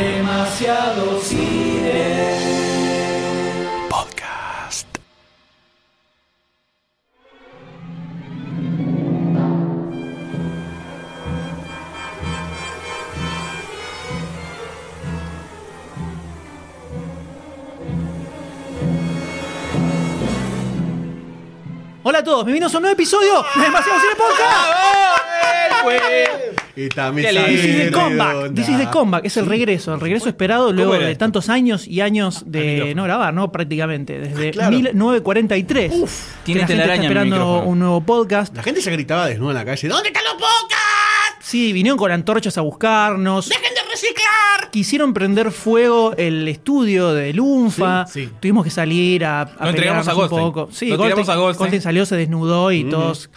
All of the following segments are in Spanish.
Demasiado cine. Podcast. Hola a todos, bienvenidos a un nuevo episodio de Demasiado Cine Podcast. Y también This is the comeback, this is the comeback, es el regreso, el regreso esperado luego de esto? tantos años y años de no grabar, ¿no? Prácticamente, desde Claro. 1943. que Tiene la gente está telaraña esperando un nuevo podcast. La gente ya gritaba desnuda en la calle. ¿Dónde están los podcasts? Sí, vinieron con antorchas a buscarnos. ¡Dejen de reciclar! Quisieron prender fuego el estudio de Lunfa. Sí, sí. Tuvimos que salir a, a Lo entregamos a un Goldstein. poco. Sí, Lo Goldstein, a Goldstein. Goldstein salió, se desnudó y todos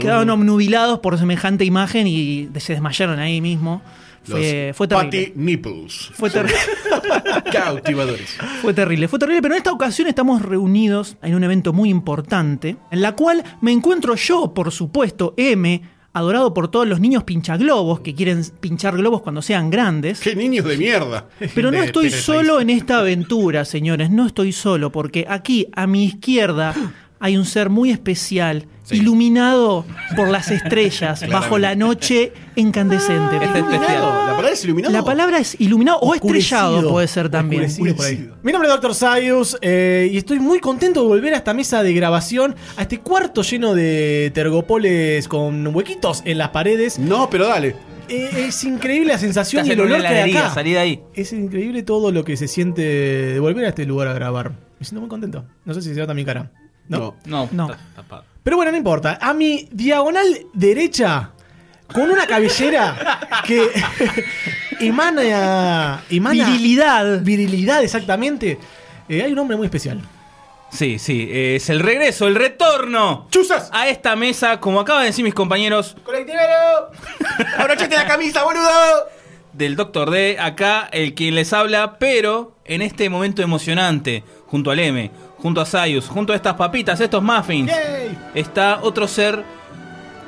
quedaron obnubilados por semejante imagen y se desmayaron ahí mismo. Fue, fue terrible. Patty Nipples. Fue, ter- Cautivadores. fue terrible, fue terrible, pero en esta ocasión estamos reunidos en un evento muy importante, en la cual me encuentro yo, por supuesto, M, adorado por todos los niños pinchaglobos que quieren pinchar globos cuando sean grandes. ¡Qué niños de mierda! Pero no estoy solo en esta aventura, señores, no estoy solo, porque aquí a mi izquierda hay un ser muy especial, iluminado por las estrellas, bajo la noche incandescente. Especial. Iluminado. ¿La palabra es iluminado? La palabra es iluminado o estrellado, puede ser también. Mi nombre es Dr. Sayus eh, y estoy muy contento de volver a esta mesa de grabación, a este cuarto lleno de tergopoles con huequitos en las paredes. No, pero dale. Eh, es increíble la sensación Estás y el olor que hay acá. salí de ahí. Es increíble todo lo que se siente de volver a este lugar a grabar. Me siento muy contento. No sé si se nota mi cara. ¿No? No. No, No. está tapado. Pero bueno, no importa. A mi diagonal derecha, con una cabellera que emana, emana Virilidad. virilidad, exactamente. eh, hay un hombre muy especial. Sí, sí, es el regreso, el retorno. ¡Chuzas! A esta mesa, como acaban de decir mis compañeros, ¡Colectivero! ¡Abrochate la camisa, boludo! del Doctor D, acá el quien les habla, pero en este momento emocionante, junto al M, junto a Sayus, junto a estas papitas, estos muffins, ¡Yay! está otro ser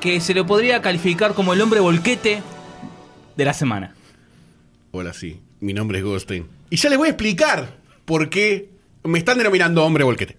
que se le podría calificar como el hombre volquete de la semana. Hola, sí. Mi nombre es Goldstein. Y ya les voy a explicar por qué me están denominando hombre volquete.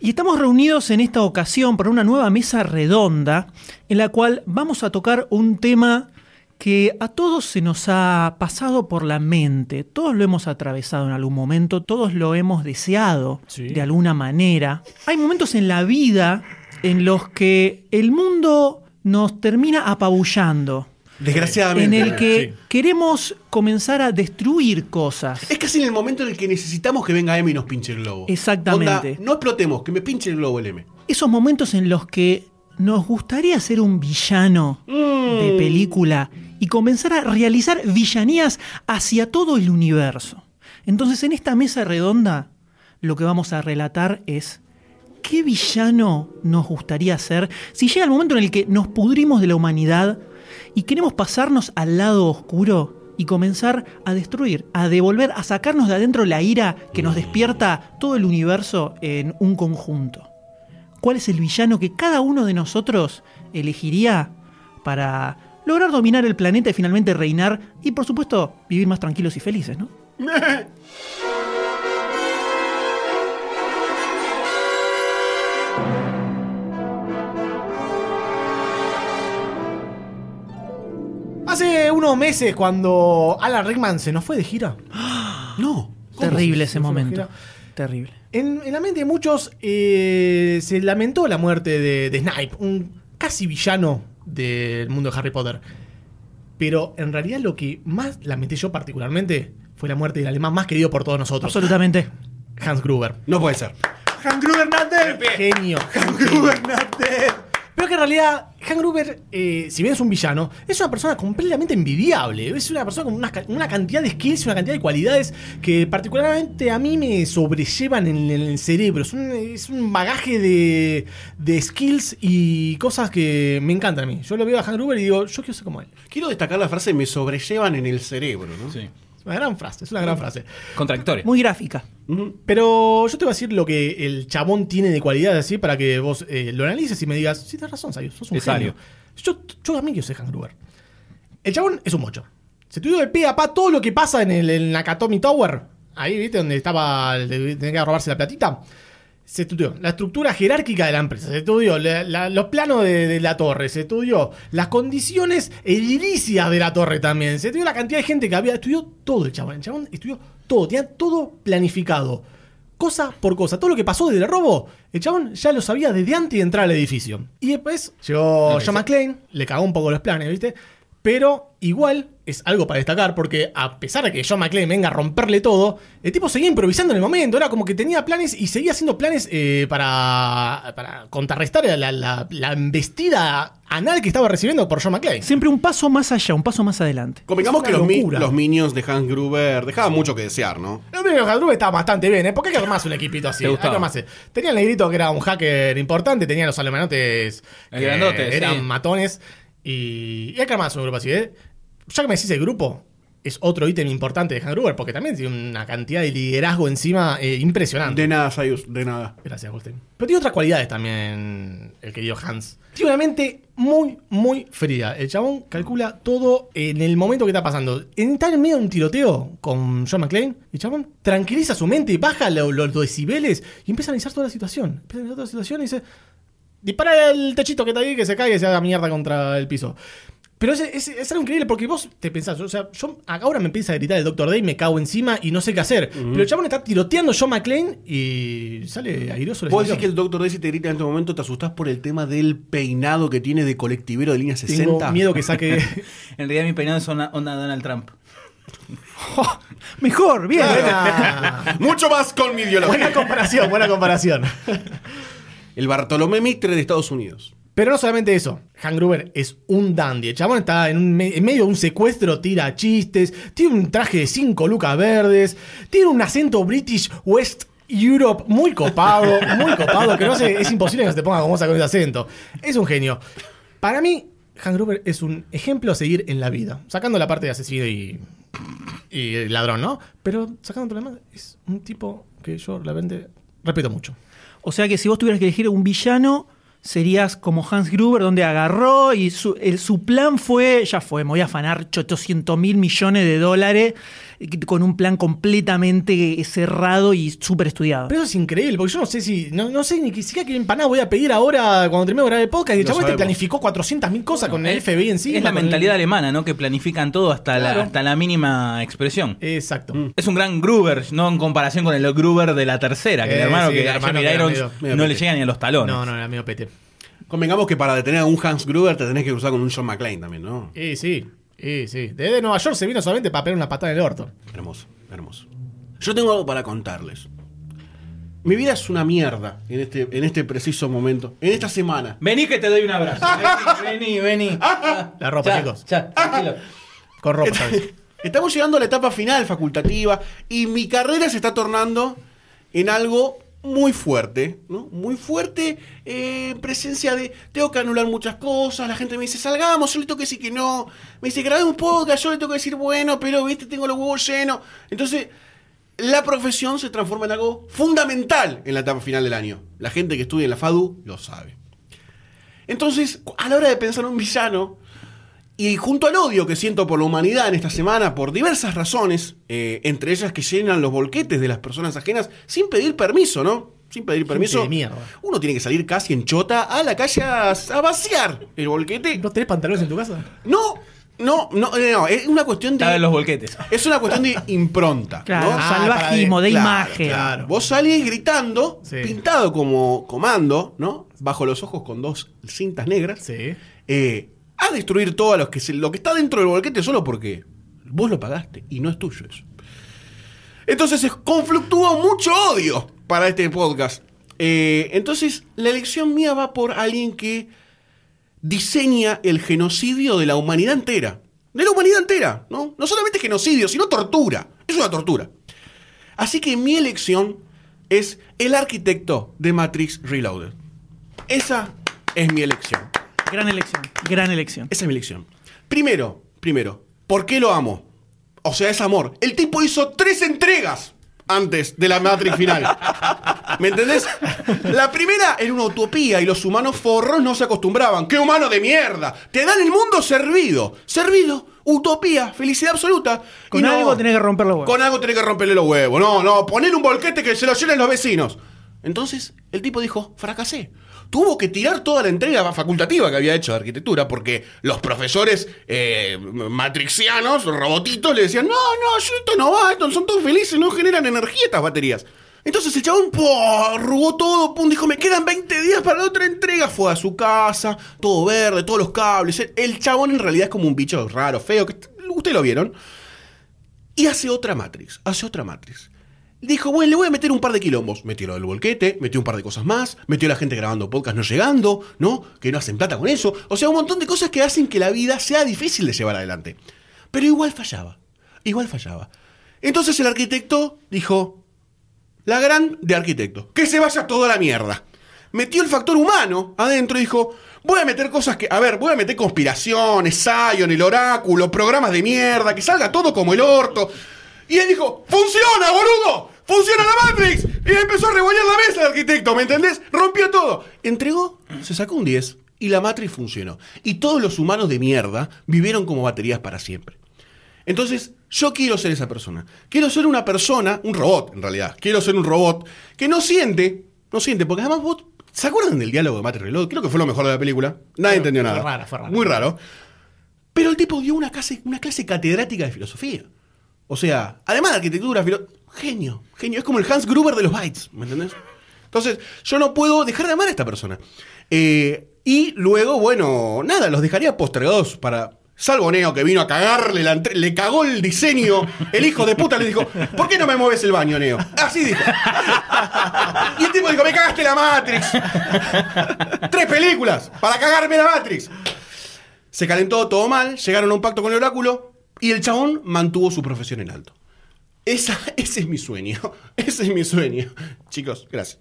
Y estamos reunidos en esta ocasión para una nueva mesa redonda en la cual vamos a tocar un tema que a todos se nos ha pasado por la mente, todos lo hemos atravesado en algún momento, todos lo hemos deseado Sí. de alguna manera. Hay momentos en la vida en los que el mundo nos termina apabullando, Desgraciadamente. en el que sí. queremos comenzar a destruir cosas. Es casi en el momento en el que necesitamos que venga M y nos pinche el globo. Exactamente. Onda, no explotemos, que me pinche el globo el M. esos momentos en los que nos gustaría ser un villano de película y comenzar a realizar villanías hacia todo el universo. Entonces, en esta mesa redonda, lo que vamos a relatar es qué villano nos gustaría ser si llega el momento en el que nos pudrimos de la humanidad y queremos pasarnos al lado oscuro y comenzar a destruir, a devolver, a sacarnos de adentro la ira que nos despierta todo el universo en un conjunto cuál es el villano que cada uno de nosotros elegiría para lograr dominar el planeta y finalmente reinar y por supuesto vivir más tranquilos y felices, ¿no? Hace unos meses, cuando Alan Rickman se nos fue de gira. No. Terrible se- ese momento. Terrible. En, en la mente de muchos eh, se lamentó la muerte de, de Snape, un casi villano del mundo de Harry Potter. Pero en realidad lo que más lamenté yo particularmente fue la muerte del alemán más querido por todos nosotros, Absolutamente. Hans Gruber. No puede ser. Hans Gruber. Genio. Hans Gruber. Pero que en realidad, Hans Gruber, eh, si bien es un villano, es una persona completamente envidiable. Es una persona con una, ca- una cantidad de skills y una cantidad de cualidades que particularmente a mí me sobrellevan en, en el cerebro. Es un, es un bagaje de, de skills y cosas que me encantan a mí. Yo lo veo a Hans Gruber y digo, yo quiero ser como él. Quiero destacar la frase me sobrellevan en el cerebro, ¿no? Sí. Una gran frase, es una gran frase. Contradictorio. Muy gráfica. Ujú. Pero yo te voy a decir lo que el chabón tiene de cualidades así para que vos eh, lo analices y me digas, sí, tienes razón, Sayo, sos un Es genio. Yo, yo también quiero ser Hans Gruber. El chabón es un mocho. Se estudió de pe a pa todo lo que pasa en el en Nakatomi Tower. Ahí, ¿viste? Donde estaba. el de- Tenía que robarse la platita. Se estudió. La estructura jerárquica de la empresa, se estudió. La- la- los planos de, de la torre, se estudió. Las condiciones edilicias de la torre también, se estudió la cantidad de gente que había, estudió todo el chabón, el chabón estudió todo, tenía todo planificado, cosa por cosa, todo lo que pasó desde el robo, el chabón ya lo sabía desde antes de entrar al edificio. Y después llegó John McClane, le cagó un poco los planes, ¿viste? Pero igual es algo para destacar porque a pesar de que John McClane venga a romperle todo, el tipo seguía improvisando en el momento. Era como que tenía planes y seguía haciendo planes eh, para, para contrarrestar la, la- la embestida anal que estaba recibiendo por John McClane. Siempre un paso más allá, un paso más adelante. Convengamos que los, mi- los minions de Hans Gruber dejaban mucho que desear, ¿no? El medio Hadrube estaba bastante bien, ¿eh? Porque hay que armarse un equipito así. Hay que armarse. Tenía el negrito que era un hacker importante, tenía los alemanotes que eran sí. matones. Y, y que armarse un grupo así, ¿eh? Ya que me decís el grupo, es otro ítem importante de Hans Gruber, porque también tiene una cantidad de liderazgo encima eh, impresionante. De nada, Sayus, de nada. Gracias, Goldstein. Pero tiene otras cualidades también el querido Hans. Tiene una mente muy, muy fría. El chabón calcula todo en el momento que está pasando. Está en medio de un tiroteo con John McClane. El chabón tranquiliza su mente, baja lo- los decibeles y empieza a analizar toda la situación. Empieza a analizar toda la situación y dice: Dispara el techito que está ahí, que se caiga y se haga mierda contra el piso. Pero es, es- es algo increíble porque vos te pensás, o sea, yo ahora me empieza a gritar el Dr. Day, me cago encima y no sé qué hacer. Pero el chabón está tiroteando a John McClane y sale airoso. la ¿Vos decís situación. que el Doctor Daisy te grita en este momento, te asustás por el tema del peinado que tiene de colectivero de línea 60? Tengo miedo que saque. En realidad mi peinado es onda, onda Donald Trump. Mejor, bien. Mucho más con mi ideología. buena comparación, buena comparación. El Bartolomé Mitre de Estados Unidos. Pero no solamente eso, Han Gruber es un dandy. El chabón está en, un me- en medio de un secuestro, tira chistes, tiene un traje de cinco lucas verdes, tiene un acento British West Europe muy copado, muy copado, que no sé, es imposible que no se te ponga famosa con ese acento. Es un genio. Para mí, Han Gruber es un ejemplo a seguir en la vida, sacando la parte de asesino y, y ladrón, ¿no? Pero sacando todo lo demás, es un tipo que yo realmente respeto mucho. O sea que si vos tuvieras que elegir un villano, serías como Hans Gruber, donde agarró y su, el- su plan fue, ya fue, me voy a afanar 800 mil millones de dólares con un plan completamente cerrado y súper estudiado. Pero eso es increíble, porque yo no sé si. No, no sé ni siquiera qué empanada voy a pedir ahora cuando termine de grabar el podcast. Y el chabón este planificó 400.000 cosas con el FBI en sí. Es la mentalidad alemana, ¿no? Que planifican todo hasta, Claro. la, hasta la mínima expresión. Exacto. Es un gran Gruber, no en comparación con el Gruber de la tercera, que Eh, el hermano sí, que el a hermano que Irons medio- medio no le llega ni a los talones. No, no, era medio pete. Convengamos que para detener a un Hans Gruber te tenés que cruzar con un John McClane también, ¿no? Y sí, y sí. Desde Nueva York se vino solamente para pegar una patada en el orto. Hermoso, hermoso. Yo tengo algo para contarles. Mi vida es una mierda en este, en este preciso momento, en esta semana. Vení que te doy un abrazo. Vení, vení. vení. La ropa, Ya, chicos. Ya, tranquilo. Con ropa, ¿sabes? Estamos llegando a la etapa final facultativa y mi carrera se está tornando en algo muy fuerte, ¿no? Muy fuerte eh, en presencia de tengo que anular muchas cosas, la gente me dice salgamos, yo le tengo que decir que no, me dice grabé un podcast, yo le tengo que decir bueno, pero viste, tengo los huevos llenos. Entonces, la profesión se transforma en algo fundamental en la etapa final del año. La gente que estudia en la FADU lo sabe. Entonces, a la hora de pensar en un villano, y junto al odio que siento por la humanidad en esta semana, por diversas razones, eh, entre ellas que llenan los bolquetes de las personas ajenas sin pedir permiso, ¿no? Sin pedir permiso. de mierda. Uno tiene que salir casi en chota a la calle a, a vaciar el bolquete. ¿No tenés pantalones en tu casa? No, no, no, no, no, es una cuestión de de. los volquetes. Es una cuestión de impronta. Claro, ¿no? Ah, salvajismo, de de- claro, imagen. claro. Vos salís gritando, Sí. pintado como comando, ¿no? Bajo los ojos con dos cintas negras. Sí. eh, a destruir todo lo que, lo que está dentro del bolquete solo porque vos lo pagaste y no es tuyo eso. Entonces es- confluctúa mucho odio para este podcast. Eh, entonces la elección mía va por alguien que diseña el genocidio de la humanidad entera. De la humanidad entera, ¿no? No solamente genocidio, sino tortura. Es una tortura. Así que mi elección es el arquitecto de Matrix Reloaded. Esa es mi elección. Gran elección, gran elección. Esa es mi elección. Primero, primero, ¿por qué lo amo? O sea, es amor. El tipo hizo tres entregas antes de la Matrix final. ¿Me entendés? La primera era una utopía y los humanos forros no se acostumbraban. ¡Qué humano de mierda! Te dan el mundo servido. Servido Utopía, felicidad absoluta. Con Y no- algo tenés que romper los huevos. Con algo tenés que romperle los huevos. No, no, poner un volquete que se lo llenen los vecinos. Entonces, el tipo dijo, fracasé. Tuvo que tirar toda la entrega facultativa que había hecho de arquitectura, porque los profesores eh, matrixianos, robotitos, le decían, no, no, esto no va, esto son todos felices, no generan energía estas baterías. Entonces el chabón arrugó todo, pum, dijo, me quedan 20 días para otra entrega. Fue a su casa, todo verde, todos los cables. El chabón en realidad es como un bicho raro, feo, que ustedes lo vieron. Y hace otra Matrix, hace otra Matrix. Dijo, bueno, le voy a meter un par de quilombos. Metió lo del volquete, metió un par de cosas más, metió a la gente grabando podcast no llegando, ¿no? Que no hacen plata con eso. O sea, un montón de cosas que hacen que la vida sea difícil de llevar adelante. Pero igual fallaba, igual fallaba. Entonces el arquitecto dijo, la gran de arquitecto, que se vaya toda la mierda. Metió el factor humano adentro y dijo, voy a meter cosas que, a ver, voy a meter conspiraciones, Zion, el oráculo, programas de mierda, que salga todo como el orto. Y él dijo, funciona, boludo, funciona la Matrix. Y empezó a revolver la mesa el arquitecto, ¿me entendés? Rompió todo. Entregó, se sacó un 10 y la Matrix funcionó. Y todos los humanos de mierda vivieron como baterías para siempre. Entonces, yo quiero ser esa persona. Quiero ser una persona, un robot en realidad. Quiero ser un robot que no siente, no siente, porque además vos, ¿se acuerdan del diálogo de Matrix Reload? Creo que fue lo mejor de la película. Nadie entendió fue nada. raro, fue raro. Muy raro. Pero el tipo dio una clase, una clase catedrática de filosofía. O sea, además de arquitectura, filo- genio, genio. Es como el Hans Gruber de los bytes, ¿me entendés? Entonces, yo no puedo dejar de amar a esta persona. Eh, y luego, bueno, nada, los dejaría postergados para. Salvo Neo que vino a cagarle, la le cagó el diseño. El hijo de puta le dijo: ¿Por qué no me mueves el baño, Neo? Así dijo. Y el tipo dijo: Me cagaste la Matrix. Tres películas para cagarme la Matrix. Se calentó todo mal, llegaron a un pacto con el oráculo y el chabón mantuvo su profesión en alto. Esa, ese es mi sueño. Ese es mi sueño. Chicos, gracias.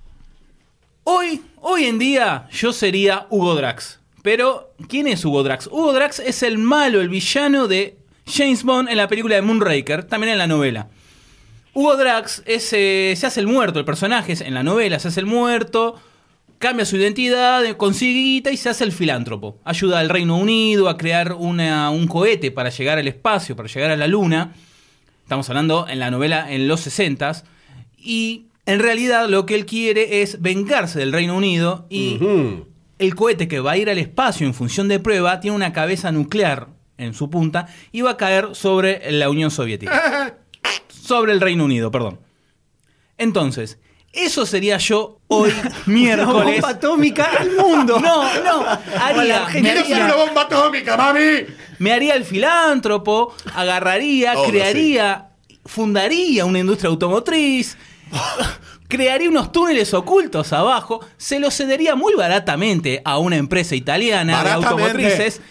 Hoy, hoy en día, yo sería Hugo Drax. Pero, ¿quién es Hugo Drax? Hugo Drax es el malo, el villano de James Bond en la película de Moonraker, también en la novela. Hugo Drax es, eh, se hace el muerto, el personaje es- en la novela se hace el muerto, cambia su identidad, consigue guita y se hace el filántropo. Ayuda al Reino Unido a crear una- un cohete para llegar al espacio, para llegar a la Luna. Estamos hablando en la novela en los 60 Y en realidad lo que él quiere es vengarse del Reino Unido y el cohete que va a ir al espacio en función de prueba tiene una cabeza nuclear en su punta y va a caer sobre la Unión Soviética. sobre el Reino Unido, perdón. Entonces, eso sería yo hoy, Una miércoles. bomba atómica al mundo. No, no, haría, me, ¡Quiero ser una haría, bomba atómica, mami! me haría el filántropo, agarraría, Todo, crearía, fundaría una industria automotriz, crearía unos túneles ocultos abajo, se los cedería muy baratamente a una empresa italiana de automotrices.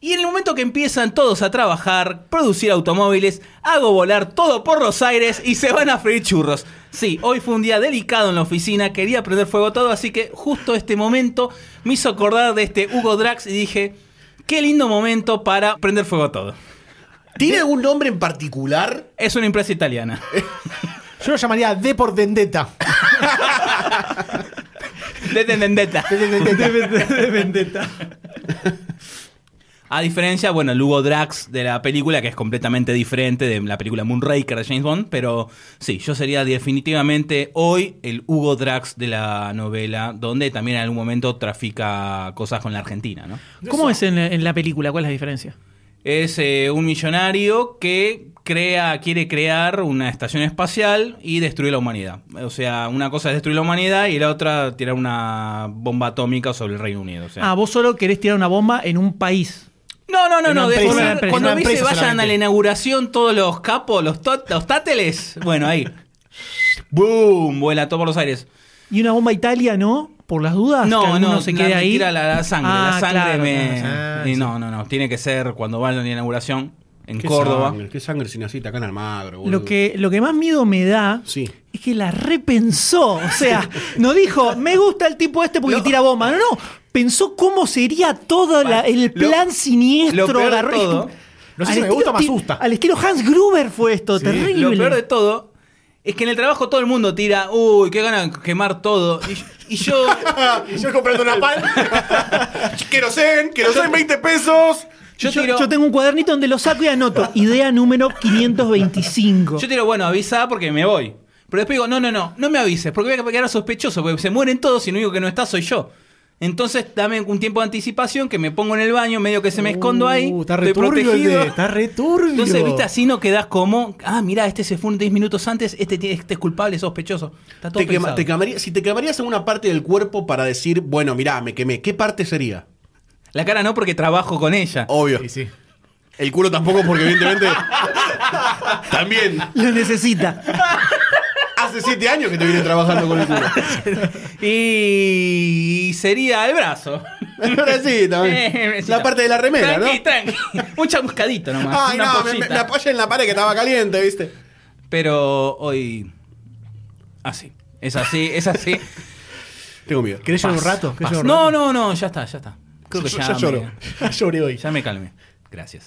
Y en el momento que empiezan todos a trabajar, producir automóviles, hago volar todo por los aires y se van a freír churros. Sí, hoy fue un día delicado en la oficina, quería prender fuego todo, así que justo este momento me hizo acordar de este Hugo Drax y dije, qué lindo momento para prender fuego todo. ¿Tiene algún nombre en particular? Es una empresa italiana. Yo lo llamaría D por Vendetta. De Vendetta. de vendetta. A diferencia, bueno, el Hugo Drax de la película, que es completamente diferente de la película Moonraker de James Bond, pero sí, yo sería definitivamente hoy el Hugo Drax de la novela, donde también en algún momento trafica cosas con la Argentina, ¿no? ¿Cómo es en, en la película? ¿Cuál es la diferencia? Es eh, un millonario que crea, quiere crear una estación espacial y destruir la humanidad. O sea, una cosa es destruir la humanidad y la otra tirar una bomba atómica sobre el Reino Unido. O sea. Ah, vos solo querés tirar una bomba en un país. No, no, no, no. empresa, una empresa, cuando una viste empresa vayan a la inauguración todos los capos, los, tot- los táteles, bueno, ahí. ¡Boom! Vuela todo por los aires. ¿Y una bomba Italia, no? Por las dudas. que No, alguno no, se la- quede ahí. tira la, la sangre. Ah, la sangre claro, me. claro, y sí. no, no, no. Tiene que ser cuando vayan a la inauguración en ¿Qué Córdoba. Sangre, ¿Qué sangre sin acita acá en Almagro? boludo? Lo que, lo que más miedo me da Sí. es que la repensó. O sea, no dijo, me gusta el tipo este porque tira bomba. No, no. Pensó cómo sería todo la- el Lo- plan siniestro. lo peor de agarró- todo- No sé al si me gusta o me asusta. Al estilo Hans Gruber fue esto, terrible. Lo peor de todo es que en el trabajo todo el mundo tira, uy, qué ganas de quemar todo. Y, y yo. Y yo comprando una pan. Querosén, querosén 20 pesos. Yo Yo, tiro- yo tengo un cuadernito donde lo saco y anoto. Idea número 525. Yo te digo, bueno, avisa porque me voy. Pero después digo, no, no, no, no me avises, porque voy a quedar sospechoso, porque se mueren todos y el único que no está soy yo. Entonces dame un tiempo de anticipación que me pongo en el baño, medio que se me escondo ahí. Uh, está estoy el de- está returbio. Entonces, viste, así no quedás como, ah, mira, este se fue 10 minutos antes, este, este es culpable, es sospechoso. Está todo Te quema- pensado. te quemaría- si te quemarías en una parte del cuerpo para decir, bueno, mirá, me quemé, ¿qué parte sería? La cara no porque trabajo con ella. Obvio. Sí, sí. El culo tampoco, porque evidentemente. también. Lo necesita. Hace siete años que te viene trabajando con el culo. Y sería el brazo. Ahora sí, también. Eh, La parte de la remera, tranqui, ¿no? Tranqui, Un chamuscadito nomás. Ay, una no, me, me- me apoyé en la pared que estaba caliente, ¿viste? Pero hoy. Así. Es así, es así. Tengo miedo. ¿Querés llorar un rato? ¿Querés paz. llorar un No, no, no, ya está, ya está. Creo que Yo- ya, ya me- lloro. Lloré hoy. Ya me calmé. Gracias.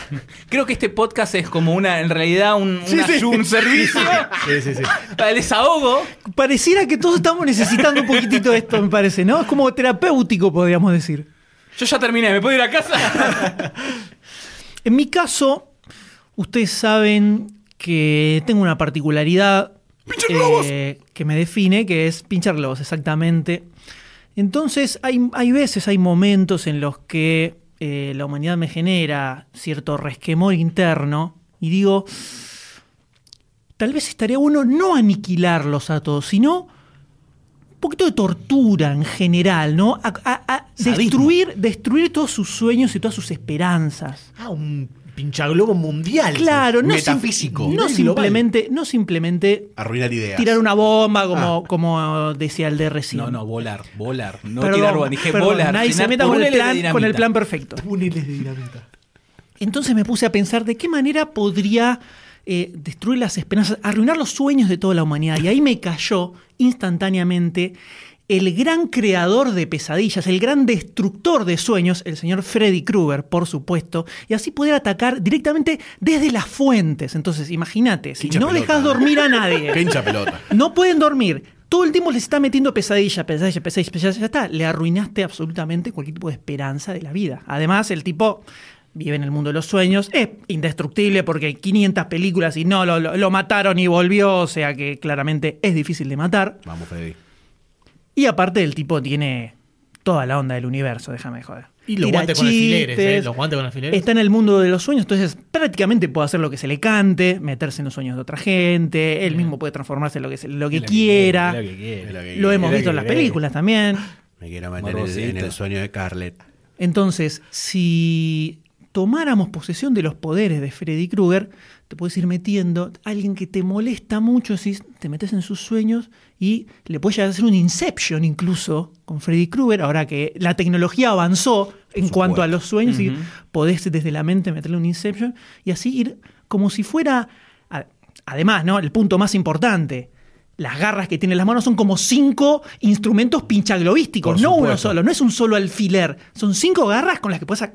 Creo que este podcast es como una, en realidad, un, Sí, una- sí. un servicio Sí, sí, sí. para el desahogo. Pareciera que todos estamos necesitando un poquitito de esto, me parece, ¿no? Es como terapéutico, podríamos decir. Yo ya terminé, ¿me puedo ir a casa? En mi caso, ustedes saben que tengo una particularidad eh, que me define, que es pinchar globos, exactamente. Entonces, hay, hay veces, hay momentos en los que eh, la humanidad me genera cierto resquemor interno y digo, tal vez estaría bueno no aniquilarlos a todos, sino un poquito de tortura en general, ¿no? A, a- a Sadismo. destruir, destruir todos sus sueños y todas sus esperanzas. Ah, un pinchaglobo mundial. Claro, no, sim- Metafísico. no simplemente, no simplemente Arruinar ideas. tirar una bomba como, como decía el de recién. No, no, volar, volar. No Perdón, tirar bomba, dije perdón, volar. Nadie se meta con el, plan, con el plan perfecto. Túneles de dinamita. Entonces me puse a pensar de qué manera podría eh, destruir las esperanzas, arruinar los sueños de toda la humanidad. Y ahí me cayó instantáneamente el gran creador de pesadillas, el gran destructor de sueños, el señor Freddy Krueger, por supuesto, y así poder atacar directamente desde las fuentes. Entonces, imagínate, si no pelota, dejas dormir a nadie, pelota. no pueden dormir. Todo el tiempo les está metiendo pesadilla, pesadilla, pesadilla, pesadilla. Ya está. Le arruinaste absolutamente cualquier tipo de esperanza de la vida. Además, el tipo vive en el mundo de los sueños. Es indestructible porque hay 500 películas y no lo, lo- lo mataron y volvió. O sea que claramente es difícil de matar. Vamos, Freddy. Y aparte, el tipo tiene toda la onda del universo, déjame de joder. Y los Tira guantes con alfileres, chistes, ¿eh? Los guantes con alfileres. Está en el mundo de los sueños, entonces prácticamente puede hacer lo que se le cante, meterse en los sueños de otra gente, él mismo puede transformarse en lo que, se- lo que quiera. quiere, lo que quiere. Lo hemos visto en las películas también. Me quiero meter en el, Morbosito. en el sueño de Carlet. Entonces, si tomáramos posesión de los poderes de Freddy Krueger, te puedes ir metiendo a alguien que te molesta mucho, si te metes en sus sueños y le puedes llegar a hacer un Inception incluso con Freddy Krueger, ahora que la tecnología avanzó en cuanto a los sueños y podés desde la mente meterle un Inception y así ir como si fuera, además, ¿no? El punto más importante. Las garras que tiene en las manos son como cinco instrumentos pinchaglobísticos, no uno solo, no es un solo alfiler. Son cinco garras con las que puedes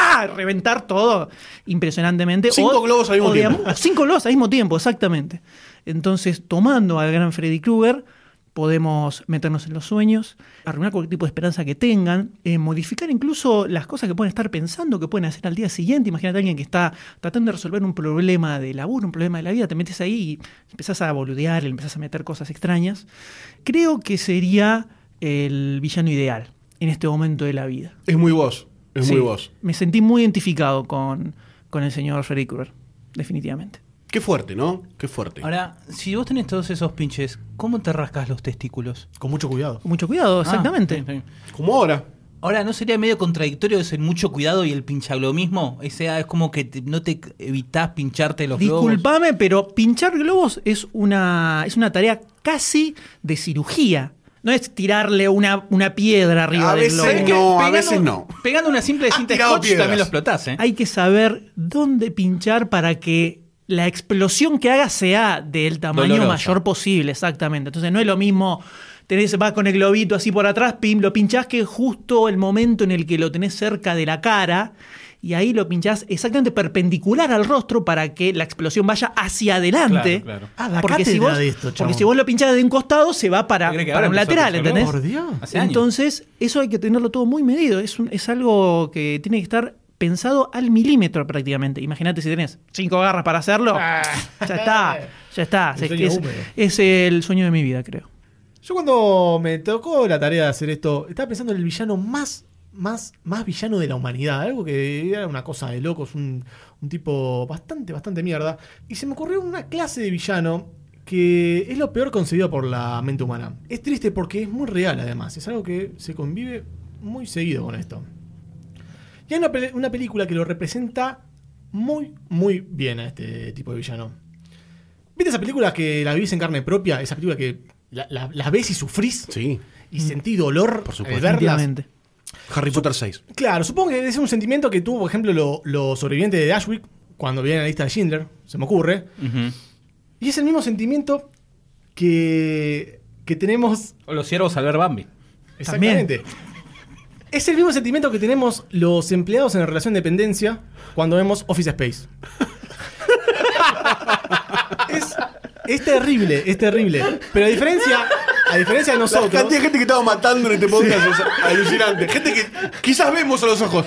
a- ¡prá! reventar todo impresionantemente. Cinco globos al mismo de tiempo. cinco globos al mismo tiempo, exactamente. Entonces, tomando al gran Freddy Krueger, podemos meternos en los sueños, arruinar cualquier tipo de esperanza que tengan, eh, modificar incluso las cosas que pueden estar pensando, que pueden hacer al día siguiente. Imagínate a alguien que está tratando de resolver un problema de laburo, un problema de la vida, te metes ahí y empezás a boludear, empezás a meter cosas extrañas. Creo que sería el villano ideal en este momento de la vida. Es muy vos. Es Sí, muy vos. Me sentí muy identificado con, con el señor Freddy Krueger, definitivamente. Qué fuerte, ¿no? Qué fuerte. Ahora, si vos tenés todos esos pinches, ¿cómo te rascas los testículos? Con mucho cuidado. Con mucho cuidado, Ah, exactamente. sí, sí. Como ahora. Ahora, ¿no sería medio contradictorio ese mucho cuidado y el pinchaglo mismo? O sea, es como que te- no te evitás pincharte los globos. Disculpame, pero pinchar globos es una, es una tarea casi de cirugía. No es tirarle una, una piedra arriba A del veces globo. no. a veces no. Pegando una simple cinta scotch piedras. también lo explotás, ¿eh? Hay que saber dónde pinchar para que la explosión que haga sea del tamaño Dolorosa. mayor posible, exactamente. Entonces no es lo mismo tenés, vas con el globito así por atrás, pim, lo pinchás que es justo el momento en el que lo tenés cerca de la cara y ahí lo pinchás exactamente perpendicular al rostro para que la explosión vaya hacia adelante. Claro, claro. Ah, Porque si, vos, de esto, porque si vos lo pinchás de un costado, se va para, ¿Te crees que para un lateral, ¿entendés? Por Dios. Entonces, eso hay que tenerlo todo muy medido. Es, un- es algo que tiene que estar pensado al milímetro prácticamente. Imagínate si tenés cinco garras para hacerlo. Ah. ya está, ya está. El Es, sueño es- húmedo. es el sueño de mi vida, creo. Yo cuando me tocó la tarea de hacer esto, estaba pensando en el villano más, más, más villano de la humanidad. Algo que era una cosa de locos, un, un tipo bastante, bastante mierda. Y se me ocurrió una clase de villano que es lo peor concebido por la mente humana. Es triste porque es muy real además. Es algo que se convive muy seguido con esto. Y hay una, una película que lo representa muy, muy bien a este tipo de villano. ¿Viste esas películas que la vivís en carne propia? Esa película que la- ves y sufrís Sí. y sentí dolor Por al verlas. Harry Potter 6. Claro, supongo que es un sentimiento que tuvo, por ejemplo, lo- los sobrevivientes de Ashwick cuando vienen a la lista de Schindler, se me ocurre. Y es el mismo sentimiento que, que tenemos O los ciervos al ver Bambi. Exactamente. Es el mismo sentimiento que tenemos los empleados en relación de dependencia cuando vemos Office Space. es, es terrible, es terrible. Pero a diferencia, a diferencia de La nosotros. cantidad de gente que estaba matando en este podcast es alucinante. Gente que quizás vemos a los ojos.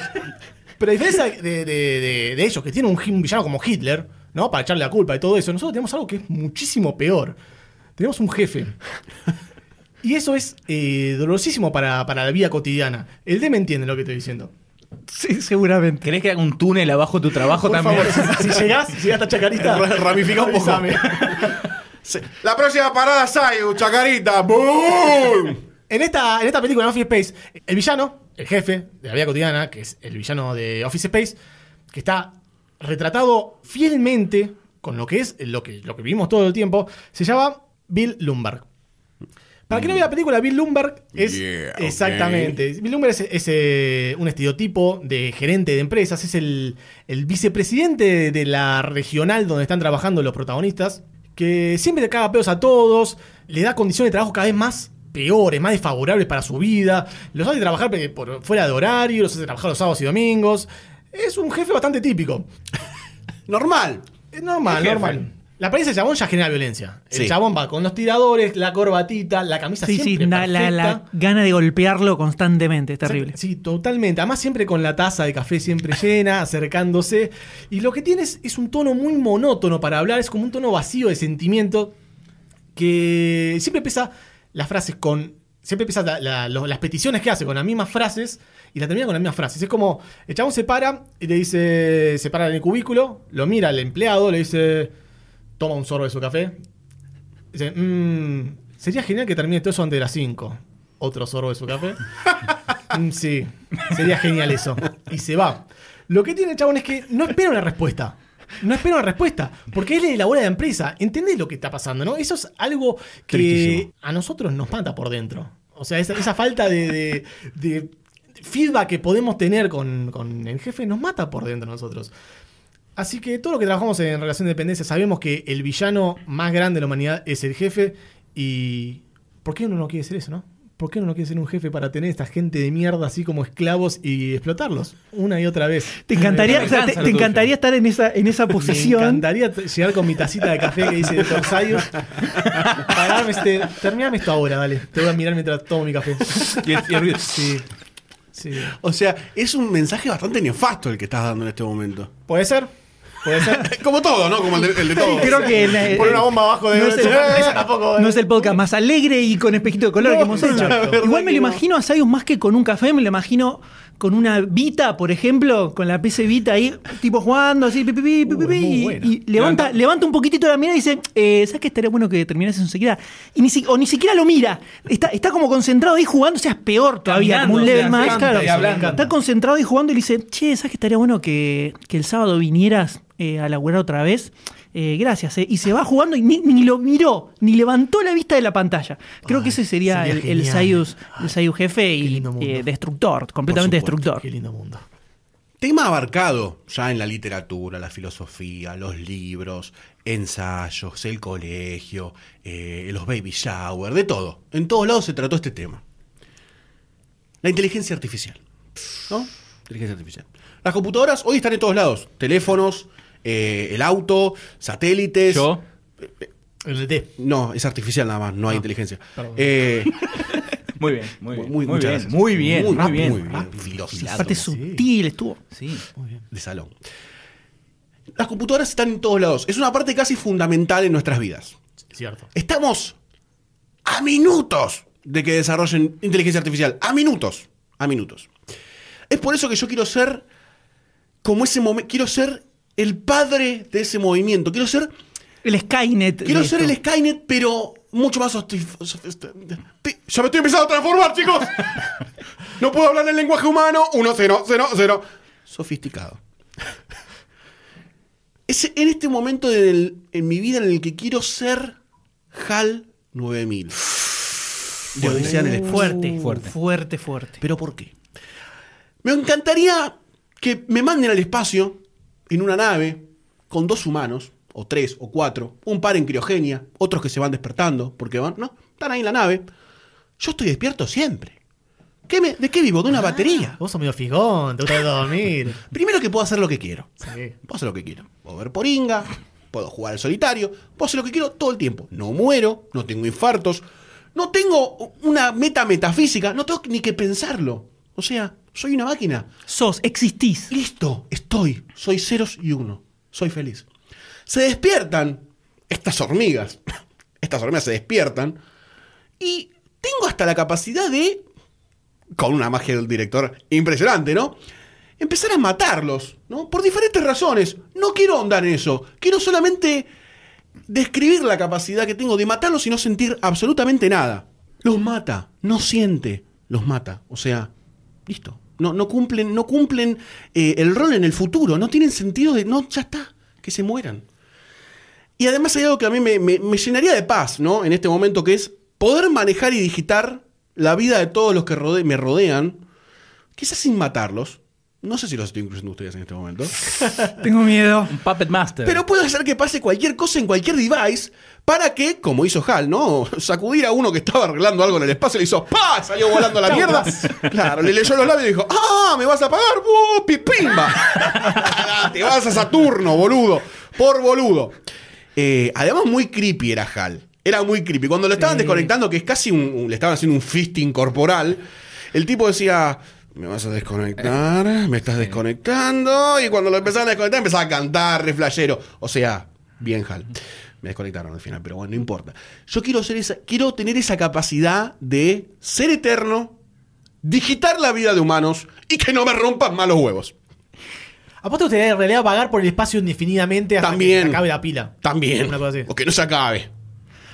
Pero a diferencia de, de- de- de ellos, que tienen un, un villano como Hitler, ¿no? Para echarle la culpa y todo eso, nosotros tenemos algo que es muchísimo peor. Tenemos un jefe. Y eso es eh, dolorosísimo para, para la vida cotidiana. El D me entiende lo que estoy diciendo. Sí, seguramente. ¿Querés que haga un túnel abajo de tu trabajo Por también? favor, si, si llegás, si llegás a Chacarita, Ra- ramifica un poco. Sí. La próxima parada Sayu, Chacarita. ¡Boom! En esta, en esta película, en Office Space, el villano, el jefe de la vida cotidiana, que es el villano de Office Space, que está retratado fielmente con lo que es lo que, lo que vivimos todo el tiempo, se llama Bill Lumberg. Para quien no vea la película, Bill Lumberg es. Yeah, exactamente. Bill Lumberg es, es, eh, un estereotipo de gerente de empresas, es el, el vicepresidente de la regional donde están trabajando los protagonistas, que siempre le caga pedos a todos, le da condiciones de trabajo cada vez más peores, más desfavorables para su vida, los hace trabajar por fuera de horario, los hace trabajar los sábados y domingos. Es un jefe bastante típico. Normal. Es normal, normal. La apariencia del chabón ya genera violencia. El Sí. chabón va con los tiradores, la corbatita, la camisa Sí, sí, siempre na- la, la perfecta. gana de golpearlo constantemente, es terrible. Sí, totalmente. Además, siempre con la taza de café siempre llena, acercándose. Y lo que tiene es, es un tono muy monótono para hablar, es como un tono vacío de sentimiento que siempre empieza las frases con. Siempre empieza la- la- lo- las peticiones que hace con las mismas frases y la termina con las mismas frases. Es como, el chabón se para y le dice, se para en el cubículo, lo mira al empleado, le dice, toma un sorbo de su café. Dice, "Mm, sería genial que termine todo eso antes de las 5. Otro sorbo de su café. Mm, sí, sería genial eso. Y se va. Lo que tiene el chabón es que no espera una respuesta. No espera una respuesta. Porque él elabora la empresa. ¿Entendés lo que está pasando, no? Eso es algo que a nosotros nos mata por dentro. O sea, esa, esa falta de, de- de feedback que podemos tener con, con el jefe nos mata por dentro nosotros. Así que todo lo que trabajamos en relación de dependencia sabemos que el villano más grande de la humanidad es el jefe. Y. ¿Por qué uno no quiere ser eso, no? ¿Por qué uno no quiere ser un jefe para tener esta gente de mierda así como esclavos y explotarlos? Una y otra vez. Te encantaría, Me o sea, te, encantaría estar en esa, en esa Me posición. encantaría t- llegar con mi tacita de café que dice Dr. Sayus. Pararme este. Terminame esto ahora, dale. Te voy a mirar mientras tomo mi café. Y el- y el ruido. Sí. Sí. O sea, es un mensaje bastante nefasto el que estás dando en este momento. ¿Puede ser? Puede ser. Como todo, ¿no? Como el de, el de todo. Creo que el- Pon una bomba abajo de no es, el, Esa tampoco, no es el podcast más alegre y con espejito de color No, que hemos hecho. Igual me lo no. imagino a Sayus más que con un café, me lo imagino con una Vita, por ejemplo, con la PC Vita ahí, tipo jugando así, pi, pi, pi, Uh, y, levanta, Levanta. levanta un poquitito la mirada y dice, eh, ¿sabes que estaría bueno que terminases enseguida? Y ni si- o ni siquiera lo mira, está, está como concentrado ahí jugando, o sea, es peor todavía, Caminando, como un o sea, level se más, claro. Está concentrado ahí jugando y le dice, che, ¿sabes que estaría bueno que, que el sábado vinieras eh, a laburar otra vez? Eh, gracias, eh. y se va jugando y ni, ni lo miró, ni levantó la vista de la pantalla. Creo Ay, que ese sería, sería el, el. Sayus, el Sayus jefe y eh, destructor, completamente supuesto, destructor. Qué lindo mundo. Tema abarcado ya en la literatura, la filosofía, los libros, ensayos, el colegio, los baby shower, de todo. En todos lados se trató este tema. La inteligencia artificial. ¿No? Inteligencia artificial. Las computadoras hoy están en todos lados. Teléfonos, eh, el auto, satélites. Yo. Té. No, es artificial nada más, no hay Ah, inteligencia. perdón. Eh, Muy bien, muy bien. Muy- Muy, muchas bien, gracias. muy bien, muy Muy bien. muy bien. Aparte sutil estuvo. Sí. de salón. Las computadoras están en todos lados. Es una parte casi fundamental en nuestras vidas. Cierto. Estamos a minutos de que desarrollen inteligencia artificial. A minutos. A minutos. Es por eso que yo quiero ser como ese momento. Quiero ser el padre de ese movimiento. Quiero ser. El Skynet. Quiero ser esto. el Skynet, pero mucho más Ya me estoy empezando a transformar, chicos. No puedo hablar en lenguaje humano. 1, 0, 0, 0. Sofisticado. Es en este momento en mi vida en el que quiero ser HAL 9000. De Odisea en el Espacio. Fuerte, Fuerte. fuerte, fuerte. ¿Pero por qué? Me encantaría que me manden al espacio en una nave con dos humanos, o tres, o cuatro, un par en criogenia, otros que se van despertando, porque van, no, están ahí en la nave. Yo estoy despierto siempre. ¿Qué me- ¿De qué vivo? De una batería. Vos sos medio figón, te gusta dormir. Primero que puedo hacer lo que quiero. Sí. Puedo hacer lo que quiero. Puedo ver poringa, puedo jugar al solitario, puedo hacer lo que quiero todo el tiempo. No muero, no tengo infartos, no tengo una meta metafísica, no tengo ni que pensarlo. O sea, soy una máquina. Sos, existís. Listo, estoy. Soy ceros y uno. Soy feliz. Se despiertan estas hormigas. Estas hormigas se despiertan. Y tengo hasta la capacidad de, con una magia del director impresionante, ¿no? Empezar a matarlos, ¿no? Por diferentes razones. No quiero ahondar en eso. Quiero solamente describir la capacidad que tengo de matarlos y no sentir absolutamente nada. Los mata, no siente, los mata. O sea, listo. No, no cumplen, no cumplen eh, el rol en el futuro. No tienen sentido de. No, ya está. Que se mueran. Y además hay algo que a mí me, me- llenaría de paz, ¿no? En este momento, que es poder manejar y digitar la vida de todos los que me rodean, quizás sin matarlos. No sé si los estoy incluyendo ustedes en este momento. Tengo miedo. Un Puppet Master. Pero puedo hacer que pase cualquier cosa en cualquier device para que, como hizo Hal, ¿no? Sacudir a uno que estaba arreglando algo en el espacio y le hizo ¡pa! Salió volando a la mierda. Claro, le leyó los labios y dijo ¡Ah! ¿Me vas a pagar? ¡Uh, pipimba! Te vas a Saturno, boludo. Por boludo. Eh, además, muy creepy era Hal. Era muy creepy. Cuando lo estaban desconectando, que es casi un, un- le estaban haciendo un fisting corporal, el tipo decía. Me vas a desconectar, me estás desconectando. Y cuando lo empezaban a desconectar, empezaba a cantar, re flashero. O sea, bien Hal. Me desconectaron al final, pero bueno, no importa. Yo quiero ser esa, quiero tener esa capacidad de ser eterno, digitar la vida de humanos y que no me rompan malos huevos. Aparte usted en realidad pagar por el espacio indefinidamente hasta También. que se acabe la pila. También. Una cosa así. O que no se acabe.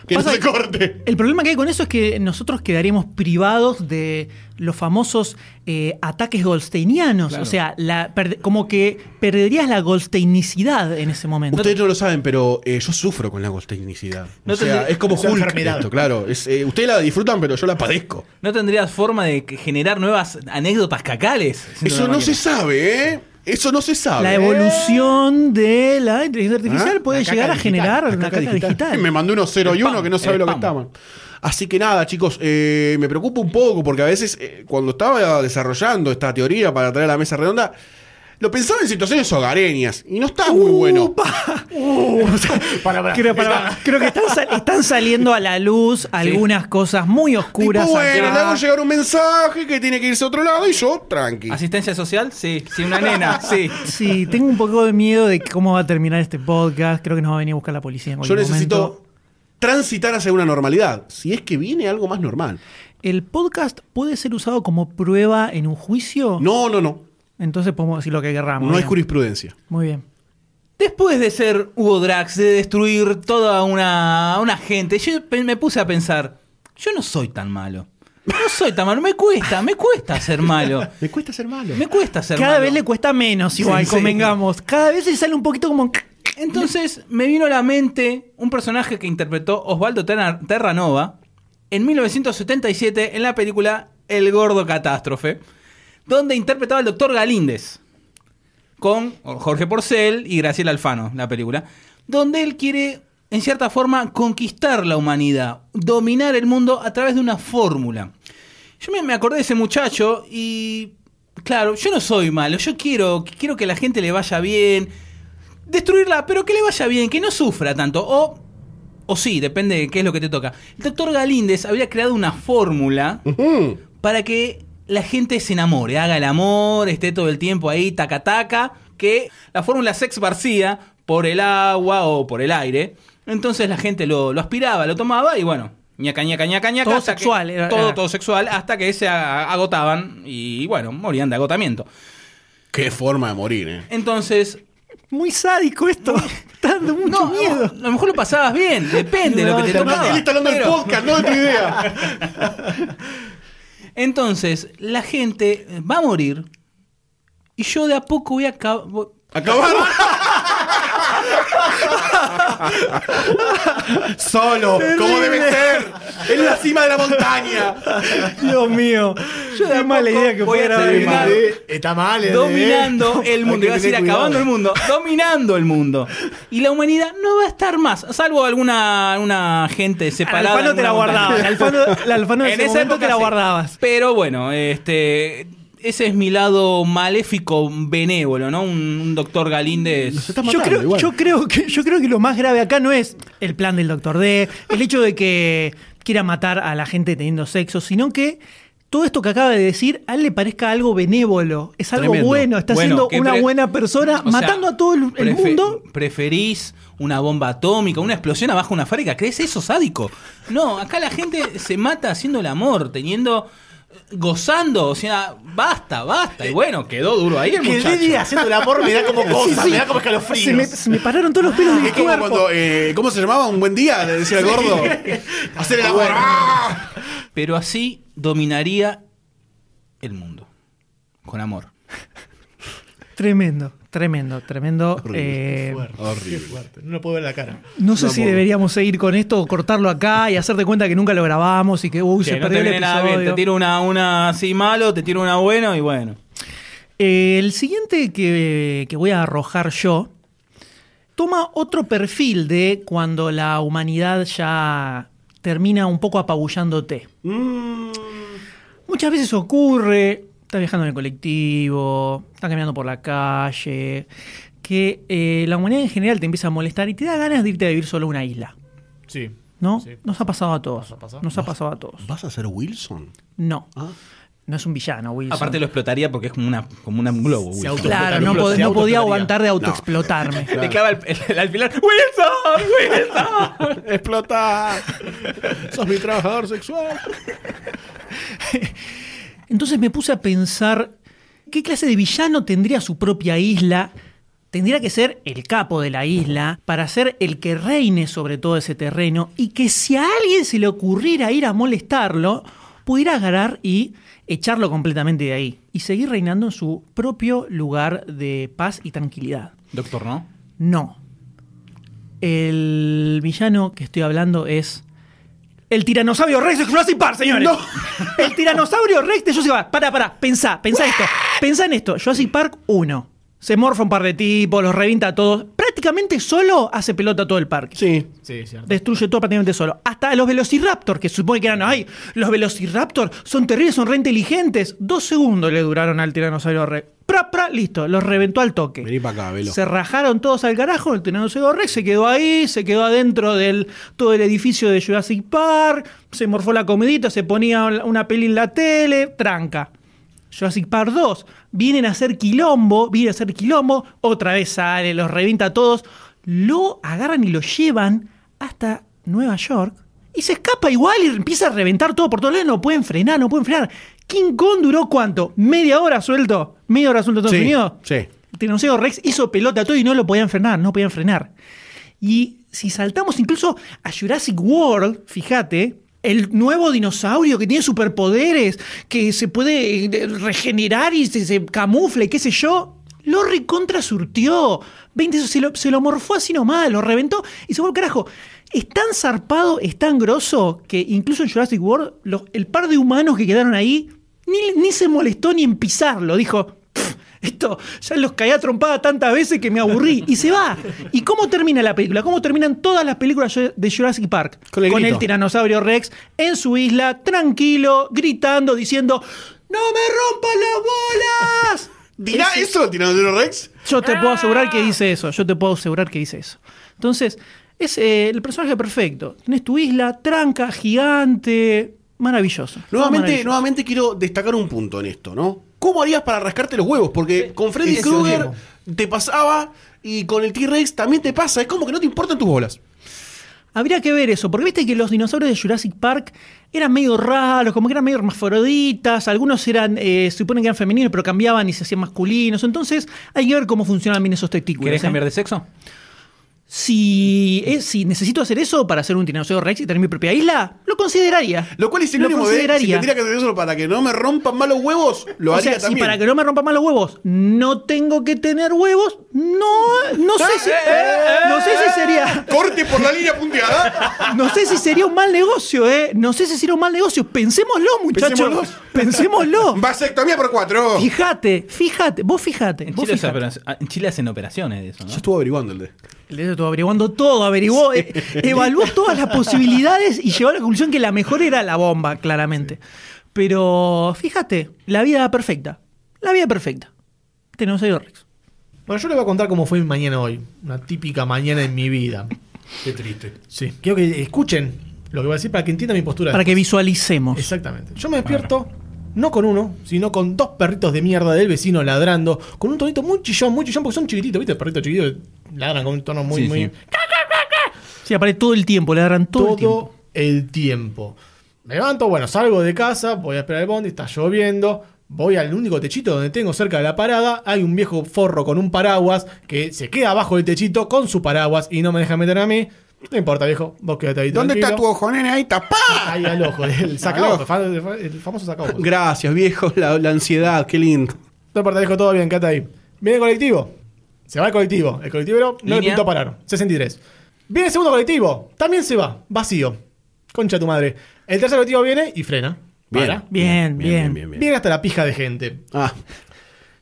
Que no Pasa se que- corte. El problema que hay con eso es que nosotros quedaríamos privados de los famosos eh, ataques goldsteinianos. O sea, la, como que perderías la goldsteinicidad en ese momento. Ustedes no lo saben, pero eh, yo sufro con la goldsteinicidad. No o sea, tendría- es como Hulk enfermedad. esto, claro. Es, eh, ustedes la disfrutan, pero yo la padezco. ¿No tendrías forma de generar nuevas anécdotas cacales? Eso no se sabe, ¿eh? Eso no se sabe. la ¿eh? evolución de la inteligencia artificial ¿Ah? puede La caca llegar a generar una caca caca digital. digital. Me mandó unos 0 y El 1 que no sabe lo que estaban. Así que nada, chicos, eh, me preocupa un poco porque a veces eh, cuando estaba desarrollando esta teoría para traer a la mesa redonda, lo pensaba en situaciones hogareñas y no está muy bueno. Para, para. Creo, para- creo que están, sal- están saliendo a la luz algunas cosas muy oscuras. Tipo, bueno, acá. le hago llegar un mensaje que tiene que irse a otro lado y yo, tranqui. ¿Asistencia social? Sí. Sí, una nena. Sí. Sí, tengo un poco de miedo de cómo va a terminar este podcast. Creo que nos va a venir a buscar la policía en Yo necesito momento. transitar hacia una normalidad. Si es que viene algo más normal. ¿El podcast puede ser usado como prueba en un juicio? No, no, no. Entonces podemos decir lo que querramos. No hay Bien. jurisprudencia. Muy bien. Después de ser Hugo Drax, de destruir toda una, una gente, yo me puse a pensar, yo no soy tan malo. No soy tan malo, me cuesta, me cuesta ser malo. Me cuesta ser malo. Me cuesta ser Cada malo. vez le cuesta menos, igual, Sí, sí. convengamos. Cada vez le sale un poquito como... Entonces me vino a la mente un personaje que interpretó Osvaldo Terra- Terranova en 1977 en la película El Gordo Catástrofe, donde interpretaba al doctor Galíndez con Jorge Porcel y Graciela Alfano, la película, donde él quiere, en cierta forma, conquistar la humanidad, dominar el mundo a través de una fórmula. Yo me, acordé de ese muchacho y, claro, yo no soy malo, yo quiero, quiero que la gente le vaya bien, destruirla, pero que le vaya bien, que no sufra tanto. O O sí, depende de qué es lo que te toca. El doctor Galíndez había creado una fórmula para que la gente se enamore, haga el amor, esté todo el tiempo ahí, taca taca, que la fórmula sex Barcía por el agua o por el aire. Entonces la gente lo, lo aspiraba, lo tomaba y bueno, ñaca, ñaca, ñaca, ñaca. Todo que- sexual, era- todo, era. todo sexual, hasta que se agotaban y bueno, morían de agotamiento. Qué forma de morir, ¿eh? Entonces, Muy sádico esto. Está dando mucho no, miedo. a lo mejor lo pasabas bien, depende de lo que te tocaba. Él está hablando del podcast, no de tu idea. Entonces, la gente va a morir y yo de a poco voy a acabar... Acabar. Solo, como debe ser. En la cima de la montaña. Dios mío. Yo mala idea que voy a fuera. terminar. Está mal, eh. dominando el mundo. Iba a decir cuidado. acabando el mundo, dominando el mundo. Y la humanidad no va a estar más, salvo alguna, alguna gente separada. Alfano en te la guardabas. Al Alfano, el Alfano en, ese momento te la sí. guardabas. Pero bueno, este. Ese es mi lado maléfico, benévolo, ¿no? Un, un doctor Galíndez. Yo creo, yo, creo que, yo creo que lo más grave acá no es el plan del Doctor D, el hecho de que quiera matar a la gente teniendo sexo, sino que todo esto que acaba de decir a él le parezca algo benévolo, es algo Tremendo. bueno, está Bueno, siendo una buena persona, O sea, matando a todo el, el prefe- mundo. ¿Preferís una bomba atómica, una explosión abajo de una fábrica? ¿Crees eso, sádico? No, acá la gente se mata haciendo el amor, teniendo. Gozando, o sea, basta, basta. Y bueno, quedó duro ahí el Que muchacho. Haciendo el amor me da como cosa, me da como escalofríos. Se me, se me pararon todos los pelos del Es como cuerpo. cuando, eh, ¿cómo se llamaba? Un buen día, le decía el gordo. Hacer el amor. ¡Ah! Pero así dominaría el mundo. Con amor. Tremendo, tremendo, tremendo. Horrible. Eh, Fuerte, Horrible. qué fuerte. No lo puedo ver la cara. no sé No si puedo. deberíamos seguir con esto o cortarlo acá y hacer de cuenta que nunca lo grabamos y que uy, Que se no perdió te el viene nada bien. episodio. Te tiro una, una así malo, te tiro una bueno y bueno. Eh, el siguiente que, que voy a arrojar yo toma otro perfil de cuando la humanidad ya termina un poco apabullándote. Mm, Muchas veces ocurre, estás viajando en el colectivo, estás caminando por la calle, que eh, la humanidad en general te empieza a molestar y te da ganas de irte a vivir solo a una isla. Sí. ¿No? Sí. Nos ha pasado a todos. ¿Nos ha pasado? Nos ha pasado a todos. ¿Vas a ser Wilson? No. Ah. No es un villano, Wilson. Aparte lo explotaría porque es como, una, como un globo. Wilson. auto- Claro, no, pod- no podía aguantar de autoexplotarme. Te clava el, el- el alfiler. ¡Wilson! ¡Wilson! ¡Explota! ¡Sos mi trabajador sexual! Entonces me puse a pensar qué clase de villano tendría su propia isla. Tendría que ser el capo de la isla para ser el que reine sobre todo ese terreno y que si a alguien se le ocurriera ir a molestarlo, pudiera agarrar y echarlo completamente de ahí y seguir reinando en su propio lugar de paz y tranquilidad. Doctor, ¿no? No. El villano que estoy hablando es. El tiranosaurio Rex de Jurassic Park, señores. El tiranosaurio Rex de Jurassic Park. Para, para, pensá, pensá esto. Pensá en esto. Jurassic Park 1. Se morfa un par de tipos, los revienta a todos. Prácticamente solo hace pelota todo el parque. Sí. Sí, cierto. Destruye todo prácticamente solo. Hasta los Velociraptor, que se supone que eran, ay, los Velociraptor son terribles, son re inteligentes. Dos segundos le duraron al tiranosaurio Rex. Pra, pra, listo, los reventó al toque. Vení para acá, Velo. Se rajaron todos al carajo, el tiranosaurio Rex se quedó ahí, se quedó adentro del todo el edificio de Jurassic Park, se morfó la comidita, se ponía una peli en la tele, tranca. Jurassic Park 2, vienen a hacer quilombo, vienen a hacer quilombo, otra vez sale, los revienta a todos, lo agarran y lo llevan hasta Nueva York y se escapa igual y empieza a reventar todo por todos lados, no pueden frenar, no pueden frenar. King Kong duró cuánto? ¿Media hora suelto? ¿Media hora suelto en Estados Sí, Unidos? sí. El tiranosaurio Rex hizo pelota a todo y no lo podían frenar, no podían frenar. Y si saltamos incluso a Jurassic World, fíjate, el nuevo dinosaurio que tiene superpoderes, que se puede eh, regenerar y se, camufla y qué sé yo, lo recontra surtió. 20 se lo, se lo morfó así nomás, lo reventó y se fue al carajo. Es tan zarpado, es tan grosso que incluso en Jurassic World, el par de humanos que quedaron ahí ni, se molestó ni en pisarlo. Dijo, "Pff, esto ya los caí a trompada tantas veces que me aburrí. Y se va. ¿Y cómo termina la película? ¿Cómo terminan todas las películas de Jurassic Park? Con el tiranosaurio Rex en su isla, tranquilo, gritando, diciendo, ¡No me rompas las bolas! ¿Dirá eso el tiranosaurio Rex? yo te puedo asegurar que dice eso. Yo te puedo asegurar que dice eso. Entonces, Es eh, el personaje perfecto. Tenés tu isla, tranca, gigante, maravilloso. Nuevamente, Maravilloso. nuevamente quiero destacar un punto en esto, ¿no? ¿Cómo harías para rascarte los huevos? Porque con Freddy Krueger te pasaba y con el T-Rex también te pasa. Es como que no te importan tus bolas. Habría que ver eso, porque viste que los dinosaurios de Jurassic Park eran medio raros, como que eran medio hermafroditas, algunos eran, eh, se supone que eran femeninos, pero cambiaban y se hacían masculinos. Entonces hay que ver cómo funcionan bien esos testículos. ¿Querés ¿eh? cambiar de sexo? Si, es, si necesito hacer eso para hacer un tiranosaurio Rex y tener mi propia isla, lo consideraría. Lo cual es Lo sinónimo de si consideraría. tendría que hacer eso para que no me rompan mal los huevos, lo o haría sea, si también. para que no me rompan mal los huevos no tengo que tener huevos, no, no sé si, no sé si sería, Corte por la línea punteada. no sé si sería un mal negocio, eh, no sé si sería un mal negocio. Pensémoslo, muchachos, Pensémoslo. pensémoslo. Vasectomía por cuatro. Fíjate, fíjate, vos fíjate. En vos Chile, se fíjate. opera- en Chile hacen operaciones de eso, ¿no? Ya estuvo averiguando el de. El dedo estuvo averiguando todo, averiguó, eh, evaluó todas las posibilidades y llegó a la conclusión que la mejor era la bomba, claramente. Pero fíjate, la vida perfecta. La vida perfecta. Tiranosaurio Rex. Bueno, yo les voy a contar cómo fue mi mañana hoy. Una típica mañana en mi vida. Qué triste. Sí. Quiero que escuchen lo que voy a decir para que entiendan mi postura. Para que visualicemos. Exactamente. Yo me despierto no con uno, sino con dos perritos de mierda del vecino ladrando, con un tonito muy chillón, muy chillón, porque son chiquititos, ¿viste? Perritos chiquititos que ladran con un tono muy, Sí, muy. sí. Sí, aparece todo el tiempo, le agarran todo, todo el tiempo. el tiempo. Me levanto, bueno, salgo de casa, voy a esperar el bondi, está lloviendo. Voy al único techito donde tengo cerca de la parada. Hay un viejo forro con un paraguas que se queda abajo del techito con su paraguas y no me deja meter a mí. No importa, viejo. Vos quedate ahí. ¿Dónde está tu ojo, nene? Ahí está. ¡Pah! Ahí al ojo, el Al sacaojos, ojo. fa- el famoso sacaojos. Gracias, viejo. La, la ansiedad, qué lindo. No importa, viejo, todo bien, quédate ahí. Viene el colectivo. Se va el colectivo. El colectivero no le Línea. pintó parar. 63. Viene el segundo colectivo. También se va. Vacío. Concha de tu madre. El tercer colectivo viene y frena. Para. Bien, bien. Viene hasta la pija de gente. Ah,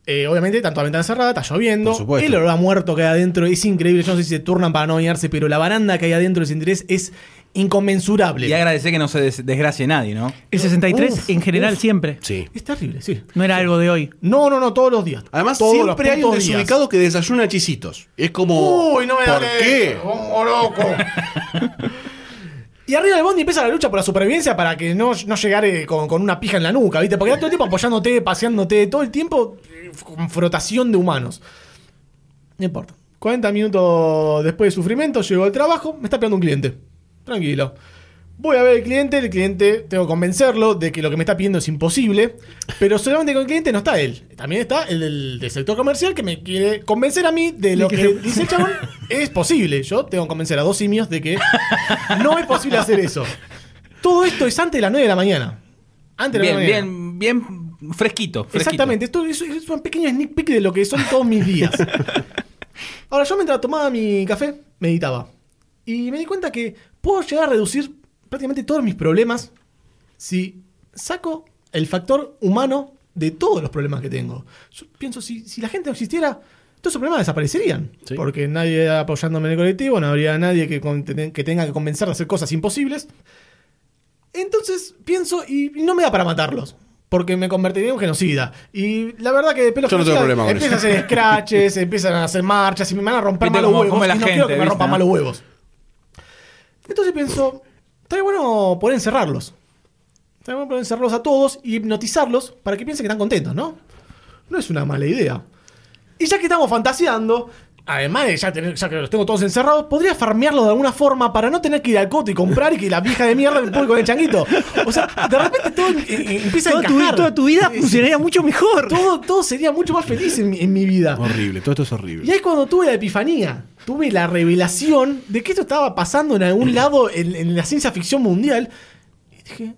Eh, obviamente, tanto la ventana cerrada, está lloviendo. Por supuesto. El olor a muerto que hay adentro es increíble. Yo no sé si se turnan para no bañarse, pero la baranda que hay adentro del interés es inconmensurable. Y agradecer que no se des- desgracie nadie, ¿no? El 63 Uf, en general uf. siempre. sí. Es terrible, sí. No era algo de hoy. No, no, no, todos los días. Además, Todos siempre hay un días. desubicado que desayuna chisitos. Es como. Uy, no me ¿Por da qué? Loco. y arriba del bondi empieza la lucha por la supervivencia para que no, no llegar eh, con, con una pija en la nuca, ¿viste? Porque está todo el tiempo apoyándote, paseándote, todo el tiempo eh, con frotación de humanos. No importa. 40 minutos después de sufrimiento, llego al trabajo, me está esperando un cliente. Tranquilo. Voy a ver al cliente, el cliente tengo que convencerlo de que lo que me está pidiendo es imposible, pero solamente con el cliente no está él. También está el del, del sector comercial que me quiere convencer a mí de lo que que se- dice el chabón es posible. Yo tengo que convencer a dos simios de que no es posible hacer eso. Todo esto es antes de las 9 de la mañana. Antes de las Bien, 9 de la mañana. bien, bien fresquito, fresquito. Exactamente, esto es, es un pequeño sneak peek de lo que son todos mis días. Ahora, yo mientras tomaba mi café, meditaba. Y me di cuenta que puedo llegar a reducir prácticamente todos mis problemas si saco el factor humano de todos los problemas que tengo. Yo pienso, si, si la gente no existiera, todos esos problemas desaparecerían. Sí. Porque nadie apoyándome en el colectivo, no habría nadie que, con- que tenga que convencer de hacer cosas imposibles. Entonces pienso y y no me da para matarlos. Porque me convertiría en un genocida. Y la verdad que de pelo Yo no tengo genocida problema con empiezan a hacer scratches, empiezan a hacer marchas y me van a romper Viste malos cómo- huevos. cómo la y no gente, quiero que me ¿viste, rompan malos huevos. Entonces pienso, estaría bueno poder encerrarlos. Estaría bueno poder encerrarlos a todos y hipnotizarlos para que piensen que están contentos, ¿no? No es una mala idea. Y ya que estamos fantaseando, además de ya, tener- ya que los tengo todos encerrados, podría farmearlos de alguna forma para no tener que ir al coto y comprar y que la vieja de mierda me ponga con el changuito. O sea, de repente todo eh, eh, empieza a Toda tu, encajar. toda tu vida funcionaría mucho mejor. todo, todo sería mucho más feliz en mi, en mi vida. Horrible, todo esto es Y horrible. ahí es cuando tuve la epifanía. Tuve la revelación de que esto estaba pasando en algún lado en, en la ciencia ficción mundial. Y dije,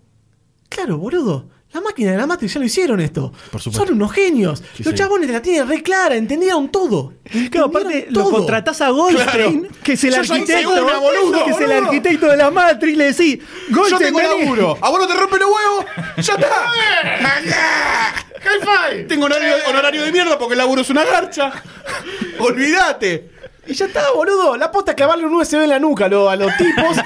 claro, boludo. La máquina de la Matrix ya lo hicieron esto. Por supuesto. Son unos genios. Sí, Los sí. chabones la tienen re clara, entendieron todo. Claro, aparte Entendieron lo todo. contratás a Goldstein, Claro. que es el Yo arquitecto, segura, boludo, que es el arquitecto de la Matrix, le decís, Yo Goldstein, tengo vení". laburo. ¿A vos no te rompen los huevos? ¡Ya está! ¡High five! Tengo horario, horario de mierda porque el laburo es una garcha. Olvídate. Y ya está, boludo. La posta es clavarle un USB en la nuca a, lo- a los tipos,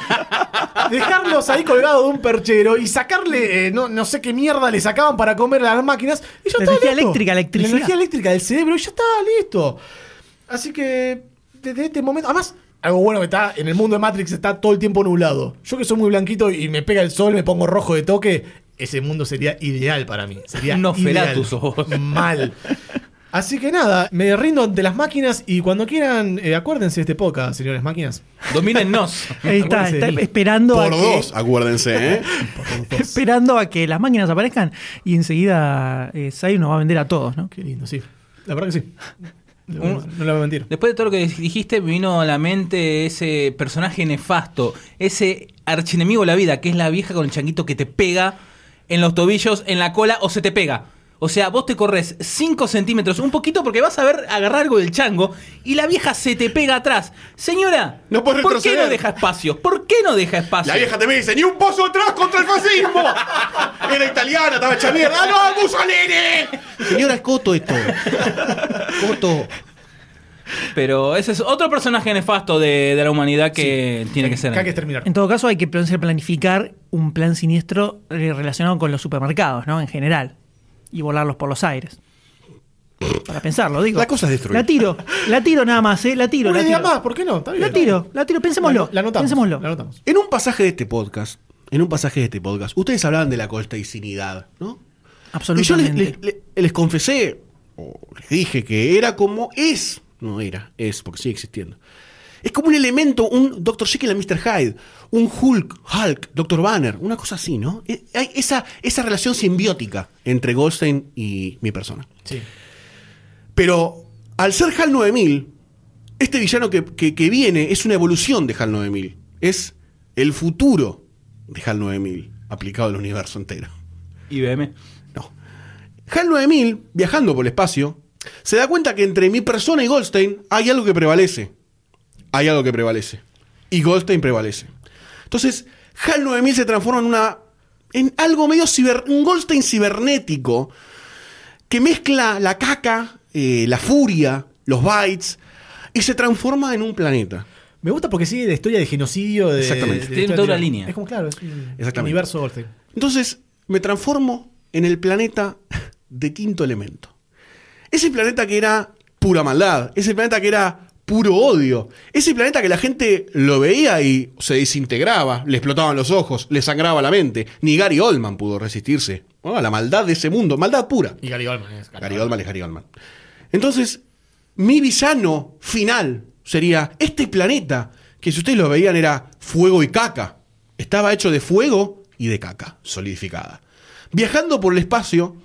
dejarlos ahí colgados de un perchero y sacarle, eh, no, no sé qué mierda le sacaban para comer a las máquinas. Y ya La está energía listo. eléctrica, electricidad. La energía eléctrica del cerebro y ya está listo. Así que, desde este momento. Además, algo bueno que está en el mundo de Matrix está todo el tiempo nublado. Yo que soy muy blanquito y me pega el sol, me pongo rojo de toque, ese mundo sería ideal para mí. Sería Nosferatu ideal. Mal. Así que nada, me rindo ante las máquinas y cuando quieran, eh, acuérdense de este podcast, señores máquinas. Domínennos. Ahí está, está esperando a Por que, dos, acuérdense, ¿eh? esperando a que las máquinas aparezcan y enseguida eh, Sai nos va a vender a todos, ¿no? Qué lindo, sí. La verdad que sí. Un- no le voy a mentir. Después de todo lo que dijiste, me vino a la mente ese personaje nefasto, ese archienemigo de la vida, que es la vieja con el changuito que te pega en los tobillos, en la cola o se te pega. O sea, vos te corres 5 centímetros, un poquito, porque vas a ver agarrar algo del chango y la vieja se te pega atrás. Señora, No ¿por qué no deja espacio? ¿Por qué no deja espacio? La vieja te me dice, ni un pozo atrás contra el fascismo. Era italiana, estaba hecha mierda. ¡Ah, no, Mussolini! Señora, es Coto esto. Coto. Pero ese es otro personaje nefasto de, de la humanidad que tiene que ser. Acá hay que exterminar. En todo caso, hay que plan- planificar un plan siniestro eh, relacionado con los supermercados, ¿no? En general. Y volarlos por los aires. Para pensarlo, digo. La cosa es destruir. La tiro, la tiro nada más, ¿eh? La tiro, Una la idea tiro. más, ¿por qué no? Está bien. La tiro, la tiro, pensémoslo. La, la anotamos. pensémoslo. La anotamos. En un pasaje de este podcast, en un pasaje de este podcast, ustedes hablaban de la colsteicinidad, ¿no? Y yo Absolutamente. les, les- les confesé, o les dije que era como es, no era, es, porque sigue existiendo. Es como un elemento, un Dr. Jekyll y Mr. Hyde, un Hulk, Hulk, Dr. Banner, una cosa así, ¿no? Eh, Hay esa, esa relación simbiótica entre Goldstein y mi persona. Sí. Pero al ser HAL 9000, este villano que, que- que viene es una evolución de HAL 9000. Es el futuro de HAL 9000 aplicado al universo entero. IBM. No. HAL 9000, viajando por el espacio, se da cuenta que entre mi persona y Goldstein hay algo que prevalece. Hay algo que prevalece. Y Goldstein prevalece. Entonces, HAL 9000 se transforma en una. en algo medio ciber. un Goldstein cibernético que mezcla la caca, eh, la furia, los bytes, y se transforma en un planeta. Me gusta porque sigue la historia de genocidio. De, Exactamente. de la Tiene toda una de- línea. Es como, claro, es un universo Goldstein. Entonces me transformo en el planeta de quinto elemento. Ese planeta que era pura maldad, ese planeta que era puro odio, ese planeta que la gente lo veía y se desintegraba, le explotaban los ojos, le sangraba la mente. Ni Gary Oldman pudo resistirse a la maldad de ese mundo, maldad pura. Y Gary Oldman es Gary Oldman es Gary Oldman. Entonces, mi villano final sería este planeta, que si ustedes lo veían era fuego y caca. Estaba hecho de fuego y de caca, solidificada. Viajando por el espacio,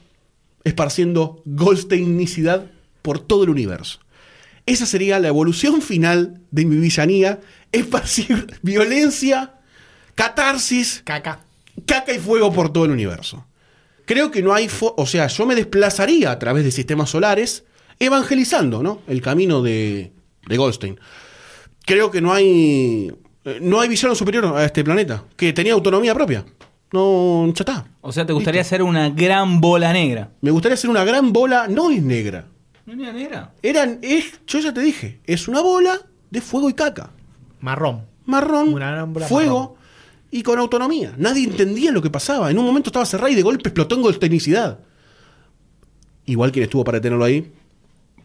esparciendo goldsteinicidad por todo el universo. Esa sería la evolución final de mi villanía, esparcir violencia, catarsis, Caca. caca y fuego por todo el universo. Creo que no hay, o sea, yo me desplazaría a través de sistemas solares evangelizando, ¿no? El camino de, de Goldstein. Creo que no hay eh, no hay villano superior a este planeta que tenía autonomía propia. No, ya está. O sea, te gustaría ser una gran bola negra. Me gustaría hacer una gran bola, no es negra. ¿No era negra? Eran, es, yo ya te dije, es una bola de fuego y caca. Marrón. Marrón, fuego marrón. y con autonomía. Nadie entendía lo que pasaba. En un momento estaba cerrada y de golpe explotó en goldsteinicidad. Igual quien estuvo para tenerlo ahí,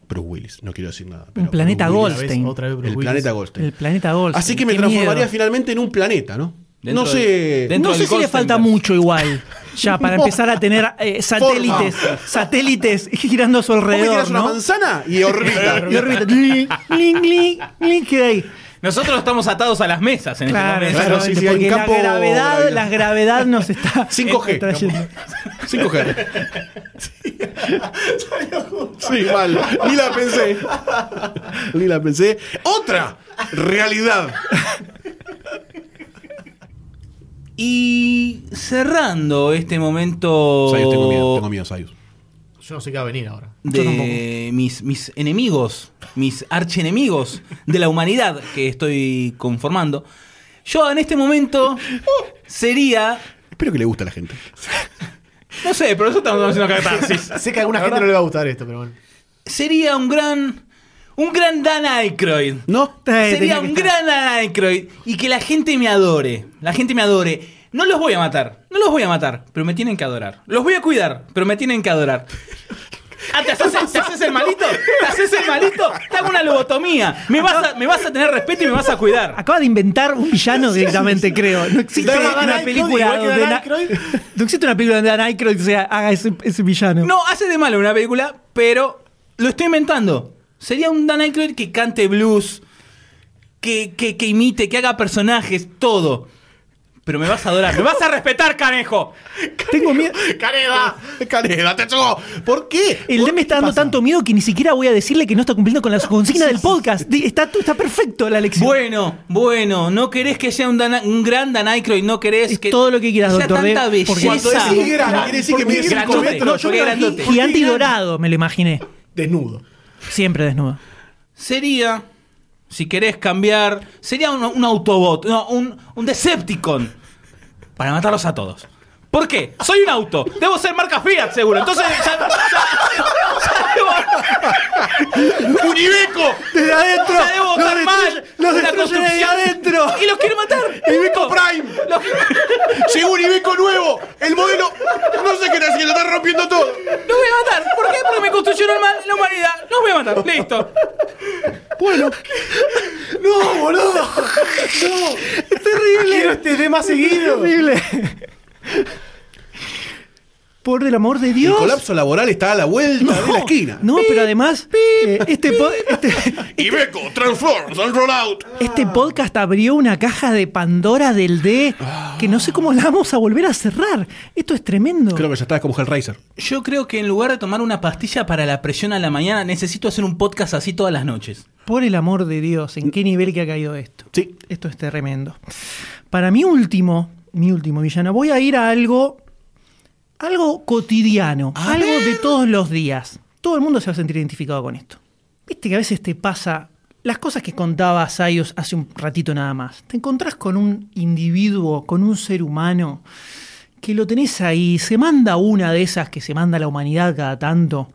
Bruce Willis. No quiero decir nada. pero Un planeta. Otra vez, Goldstein. otra vez Bruce El Willis. planeta Goldstein. El planeta Goldstein. Así que me Qué transformaría miedo. finalmente en un planeta, ¿no? Dentro no sé. del- No sé si le falta mucho igual. Ya, para empezar a tener eh, satélites, satélites girando a su Vos me alrededor, tirás una ¿no? manzana y orbita. Y orbita. Gling, gling, gling, queda ahí. Nosotros estamos atados a las mesas en Claro, este momento. Claro, sí, exactamente, sí, hay un porque la campo gravedad, gravitatorio. la gravedad nos está 5G. trayendo. 5G. Sí, mal. Ni la pensé. Ni la pensé. Otra realidad. Y cerrando este momento Sayus, tengo miedo, tengo miedo, Sayus. Yo no sé qué va a venir ahora. de mis, mis enemigos, mis archienemigos de la humanidad que estoy conformando, yo en este momento sería, Espero que le guste a la gente. no sé, pero eso estamos haciendo catarsis. Sé que a alguna gente no le va a gustar esto, pero bueno. Sería un gran, un gran Dan Aykroyd. ¿No? Sería un gran Dan Aykroyd y que la gente me adore. La gente me adore. No los voy a matar, no los voy a matar, pero me tienen que adorar. Los voy a cuidar, pero me tienen que adorar. Ah, ¿te haces, te haces el malito? ¿Te haces el malito? te hago una lobotomía. Me vas, a, me vas a tener respeto y me vas a cuidar. Acaba de inventar un villano directamente, creo. No existe Dan una Aykroyd, película que donde Dan Aykroyd. no existe una película donde Dan Aykroyd sea- haga ese, ese villano. No, hace de malo una película, pero lo estoy inventando. Sería un Dan Aykroyd que cante blues, que, que, que imite, que haga personajes, todo. Pero me vas a adorar, me vas a respetar, canejo. Tengo miedo. ¡Caneda! ¡Caneda, te chocó! ¿Por qué? El ¿Por D me está dando pasa? tanto miedo que ni siquiera voy a decirle que no está cumpliendo con la consigna del podcast. Está, está perfecto la lección. Bueno, bueno, no querés que sea un, gran Dan Aykroyd, no querés Es que. todo lo que quieras, sea doctor D, tanta porque- belleza. Cuando decís grande, quiere decir que Porque mide grandote. 5 metros. No, yo me Gigante y dorado, me lo imaginé. Desnudo. Siempre desnudo. Sería, si querés cambiar, sería un, Autobot, no, un, un Decepticon. Para matarlos a todos. ¿Por qué? Soy un auto. Debo ser marca Fiat, seguro. Entonces, ya, ya- ya debo- ¡Un Ibeco! Desde adentro. ya debo Los estar mal. los Una destruye desde adentro. Y los quiero matar. ¡Ibeco Prime! Los- ¡Llegó un Ibeco nuevo! ¡El modelo! No sé qué está haciendo, está rompiendo todo. Los voy a matar. ¿Por qué? Porque me construyeron mal la humanidad. Los voy a matar. Listo. Bueno, ¡No, boludo! ¡No! es terrible. Quiero este más seguido. terrible. Por el amor de Dios. El colapso laboral está a la vuelta de la esquina. No, pero además, eh, este, po- este, Ibeco, Transforms and Rollout. este podcast abrió una caja de Pandora del D que no sé cómo la vamos a volver a cerrar. Esto es tremendo. Creo que ya está, es como Hellraiser. Yo creo que en lugar de tomar una pastilla para la presión a la mañana, necesito hacer un podcast así todas las noches. Por el amor de Dios, ¿en qué nivel que ha caído esto? Sí. Esto es tremendo. Para mi último, mi último villano, voy a ir a algo, algo cotidiano, A algo ver. de todos los días. Todo el mundo se va a sentir identificado con esto. Viste que a veces te pasa las cosas que contaba Sayos hace un ratito nada más. Te encontrás con un individuo, con un ser humano que lo tenés ahí, se manda una de esas que se manda la humanidad cada tanto.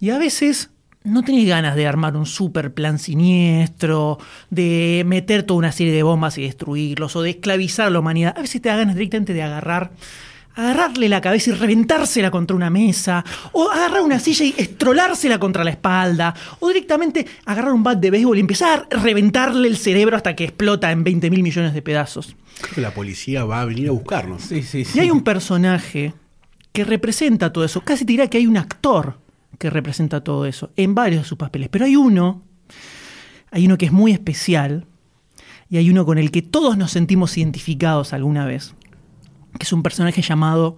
Y a veces no tenés ganas de armar un super plan siniestro, de meter toda una serie de bombas y destruirlos, o de esclavizar a la humanidad. A veces te da ganas directamente de agarrar, agarrarle la cabeza y reventársela contra una mesa, o agarrar una silla y estrolársela contra la espalda, o directamente agarrar un bat de béisbol y empezar a reventarle el cerebro hasta que explota en 20 mil millones de pedazos. Creo que la policía va a venir a buscarnos. Sí, sí, Y hay un personaje que representa todo eso. Casi te diría que hay un actor que representa todo eso en varios de sus papeles. Pero hay uno, hay uno que es muy especial y hay uno con el que todos nos sentimos identificados alguna vez, que es un personaje llamado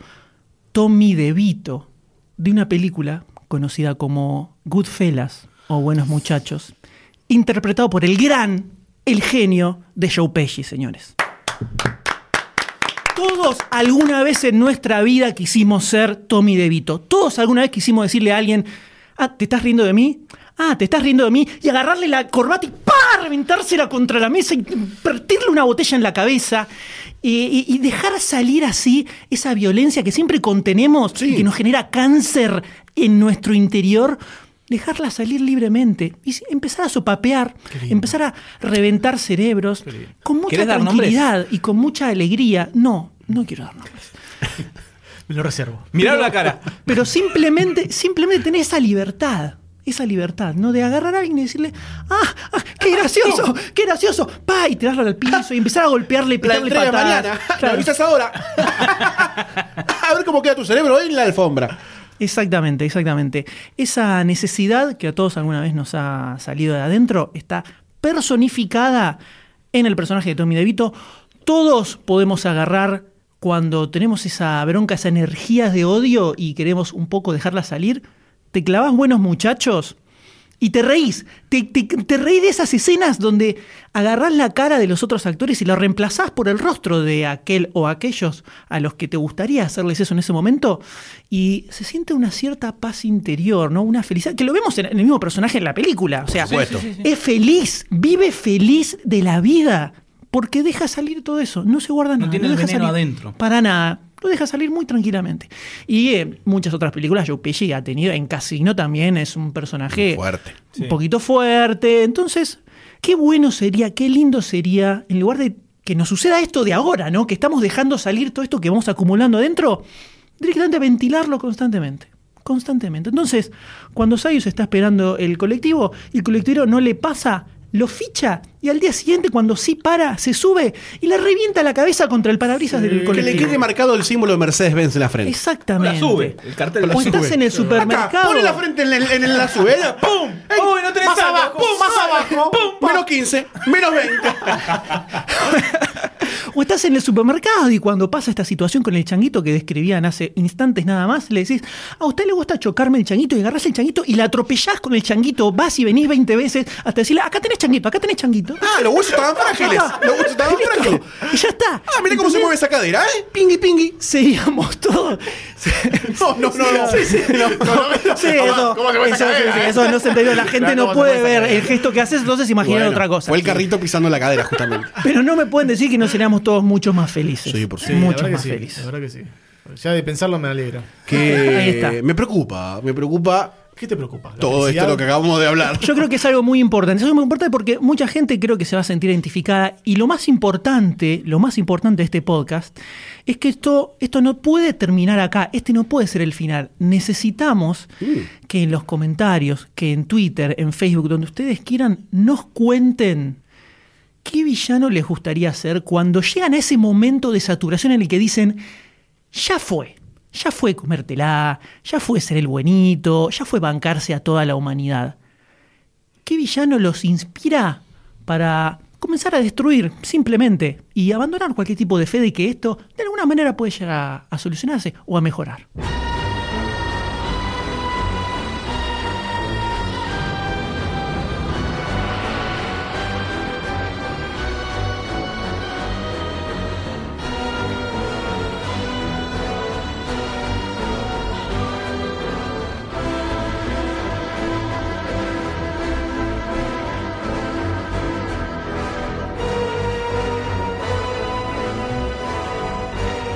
Tommy DeVito, de una película conocida como Goodfellas o Buenos Muchachos, interpretado por el gran, el genio de Joe Pesci, señores. Todos alguna vez en nuestra vida quisimos ser Tommy DeVito. Todos alguna vez quisimos decirle a alguien, ah, ¿te estás riendo de mí? Ah, ¿te estás riendo de mí? Y agarrarle la corbata y ¡pa! reventársela contra la mesa y partirle una botella en la cabeza. Y, dejar salir así esa violencia que siempre contenemos Sí. y que nos genera cáncer en nuestro interior. Dejarla salir libremente y empezar a sopapear, empezar a reventar cerebros con mucha tranquilidad y con mucha alegría. No, no quiero dar nombres. Me lo reservo. Mirar la cara. Pero simplemente, simplemente tener esa libertad. Esa libertad, ¿no? De agarrar a alguien y decirle, ¡ah! ah, ¡Qué gracioso! ¡Qué gracioso! ¡Pa! Y tirarlo al piso y empezar a golpearle y La pegarle patadas. mañana. Me Claro. avisas ahora. a ver cómo queda tu cerebro en la alfombra. Exactamente, exactamente. Esa necesidad que a todos alguna vez nos ha salido de adentro está personificada en el personaje de Tommy DeVito. Todos podemos agarrar cuando tenemos esa bronca, esa energía de odio y queremos un poco dejarla salir. Te clavas buenos muchachos y te reís. Te, te, te reís de esas escenas donde agarrás la cara de los otros actores y la reemplazás por el rostro de aquel o aquellos a los que te gustaría hacerles eso en ese momento. Y se siente una cierta paz interior, ¿no? Una felicidad. Que lo vemos en, en el mismo personaje en la película. O sea, supuesto. Sí, sí, sí. es feliz, vive feliz de la vida. Porque deja salir todo eso. No se guarda nada. tiene el deja veneno salir. adentro. Para nada. Lo deja salir muy tranquilamente. Y eh, muchas otras películas, Joe Pesci ha tenido. En Casino también es un personaje Fuerte. un Sí. poquito fuerte. Entonces, qué bueno sería, qué lindo sería, en lugar de que nos suceda esto de ahora, ¿no? Que estamos dejando salir todo esto que vamos acumulando adentro, directamente ventilarlo constantemente. constantemente. Entonces, cuando Sayus está esperando el colectivo, el colectivo no le pasa, lo ficha y al día siguiente, cuando sí para, se sube y le revienta la cabeza contra el parabrisas del Que le colectivo. quede marcado el símbolo de Mercedes-Benz en la frente. Exactamente. La sube. El cartel la O estás sube. en el Acá, supermercado. pone la frente en, el- en el- la subera. ¡Pum! ¡Ey! ¡Uy, no tenés más abajo, ¡Pum! más abajo. ¡Pum! Menos 15, menos 20. O estás en el supermercado y cuando pasa esta situación con el changuito que describían hace instantes nada más, le decís, a usted le gusta chocarme el changuito y agarrás el changuito y la atropellás con el changuito, vas y venís 20 veces hasta decirle, acá tenés changuito, acá tenés changuito. Ah, los huesos estaban frágiles. Los huesos estaban frágiles. Y ya está. Ah, mira cómo se mueve esa cadera, ¿eh? Pingui, pingui. Seguíamos todos. No, no, no, no. Sí, sí. Sí, eso, ¿Cómo se mueve esa eso, sí, cadera, sí, eh? eso no se entendió. La gente no ¿cómo se puede ver el gesto que haces, entonces imaginar Bueno, otra cosa. Fue el carrito pisando la cadera, justamente. Pero no me pueden decir que no seríamos todos mucho más felices. Sí, por Sí, Mucho más sí, felices. La verdad que sí. Ya de pensarlo me alegra. Que Ahí está. me preocupa, me preocupa ¿Qué te preocupa? ¿La todo esto lo que acabamos de hablar. Yo creo que es algo muy importante. Es algo muy importante porque mucha gente creo que se va a sentir identificada. Y lo más importante, lo más importante de este podcast, es que esto, esto no puede terminar acá. Este no puede ser el final. Necesitamos que en los comentarios, que en Twitter, en Facebook, donde ustedes quieran, nos cuenten qué villano les gustaría ser cuando llegan a ese momento de saturación en el que dicen, ya fue. Ya fue comértela, ya fue ser el buenito, ya fue bancarse a toda la humanidad. ¿Qué villano los inspira para comenzar a destruir simplemente y abandonar cualquier tipo de fe de que esto de alguna manera puede llegar a, a solucionarse o a mejorar?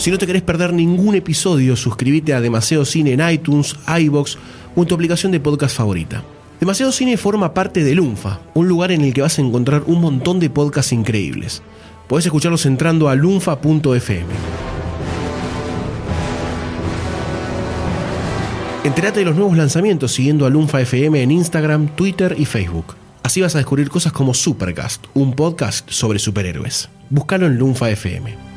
Si no te querés perder ningún episodio, suscríbete a Demasiado Cine en iTunes, iBox o en tu aplicación de podcast favorita. Demasiado Cine forma parte de Lunfa, un lugar en el que vas a encontrar un montón de podcasts increíbles. Podés escucharlos entrando a lunfa.fm. Entérate de los nuevos lanzamientos siguiendo a Lunfa FM en Instagram, Twitter y Facebook. Así vas a descubrir cosas como Supercast, un podcast sobre superhéroes. Búscalo en Lunfa FM.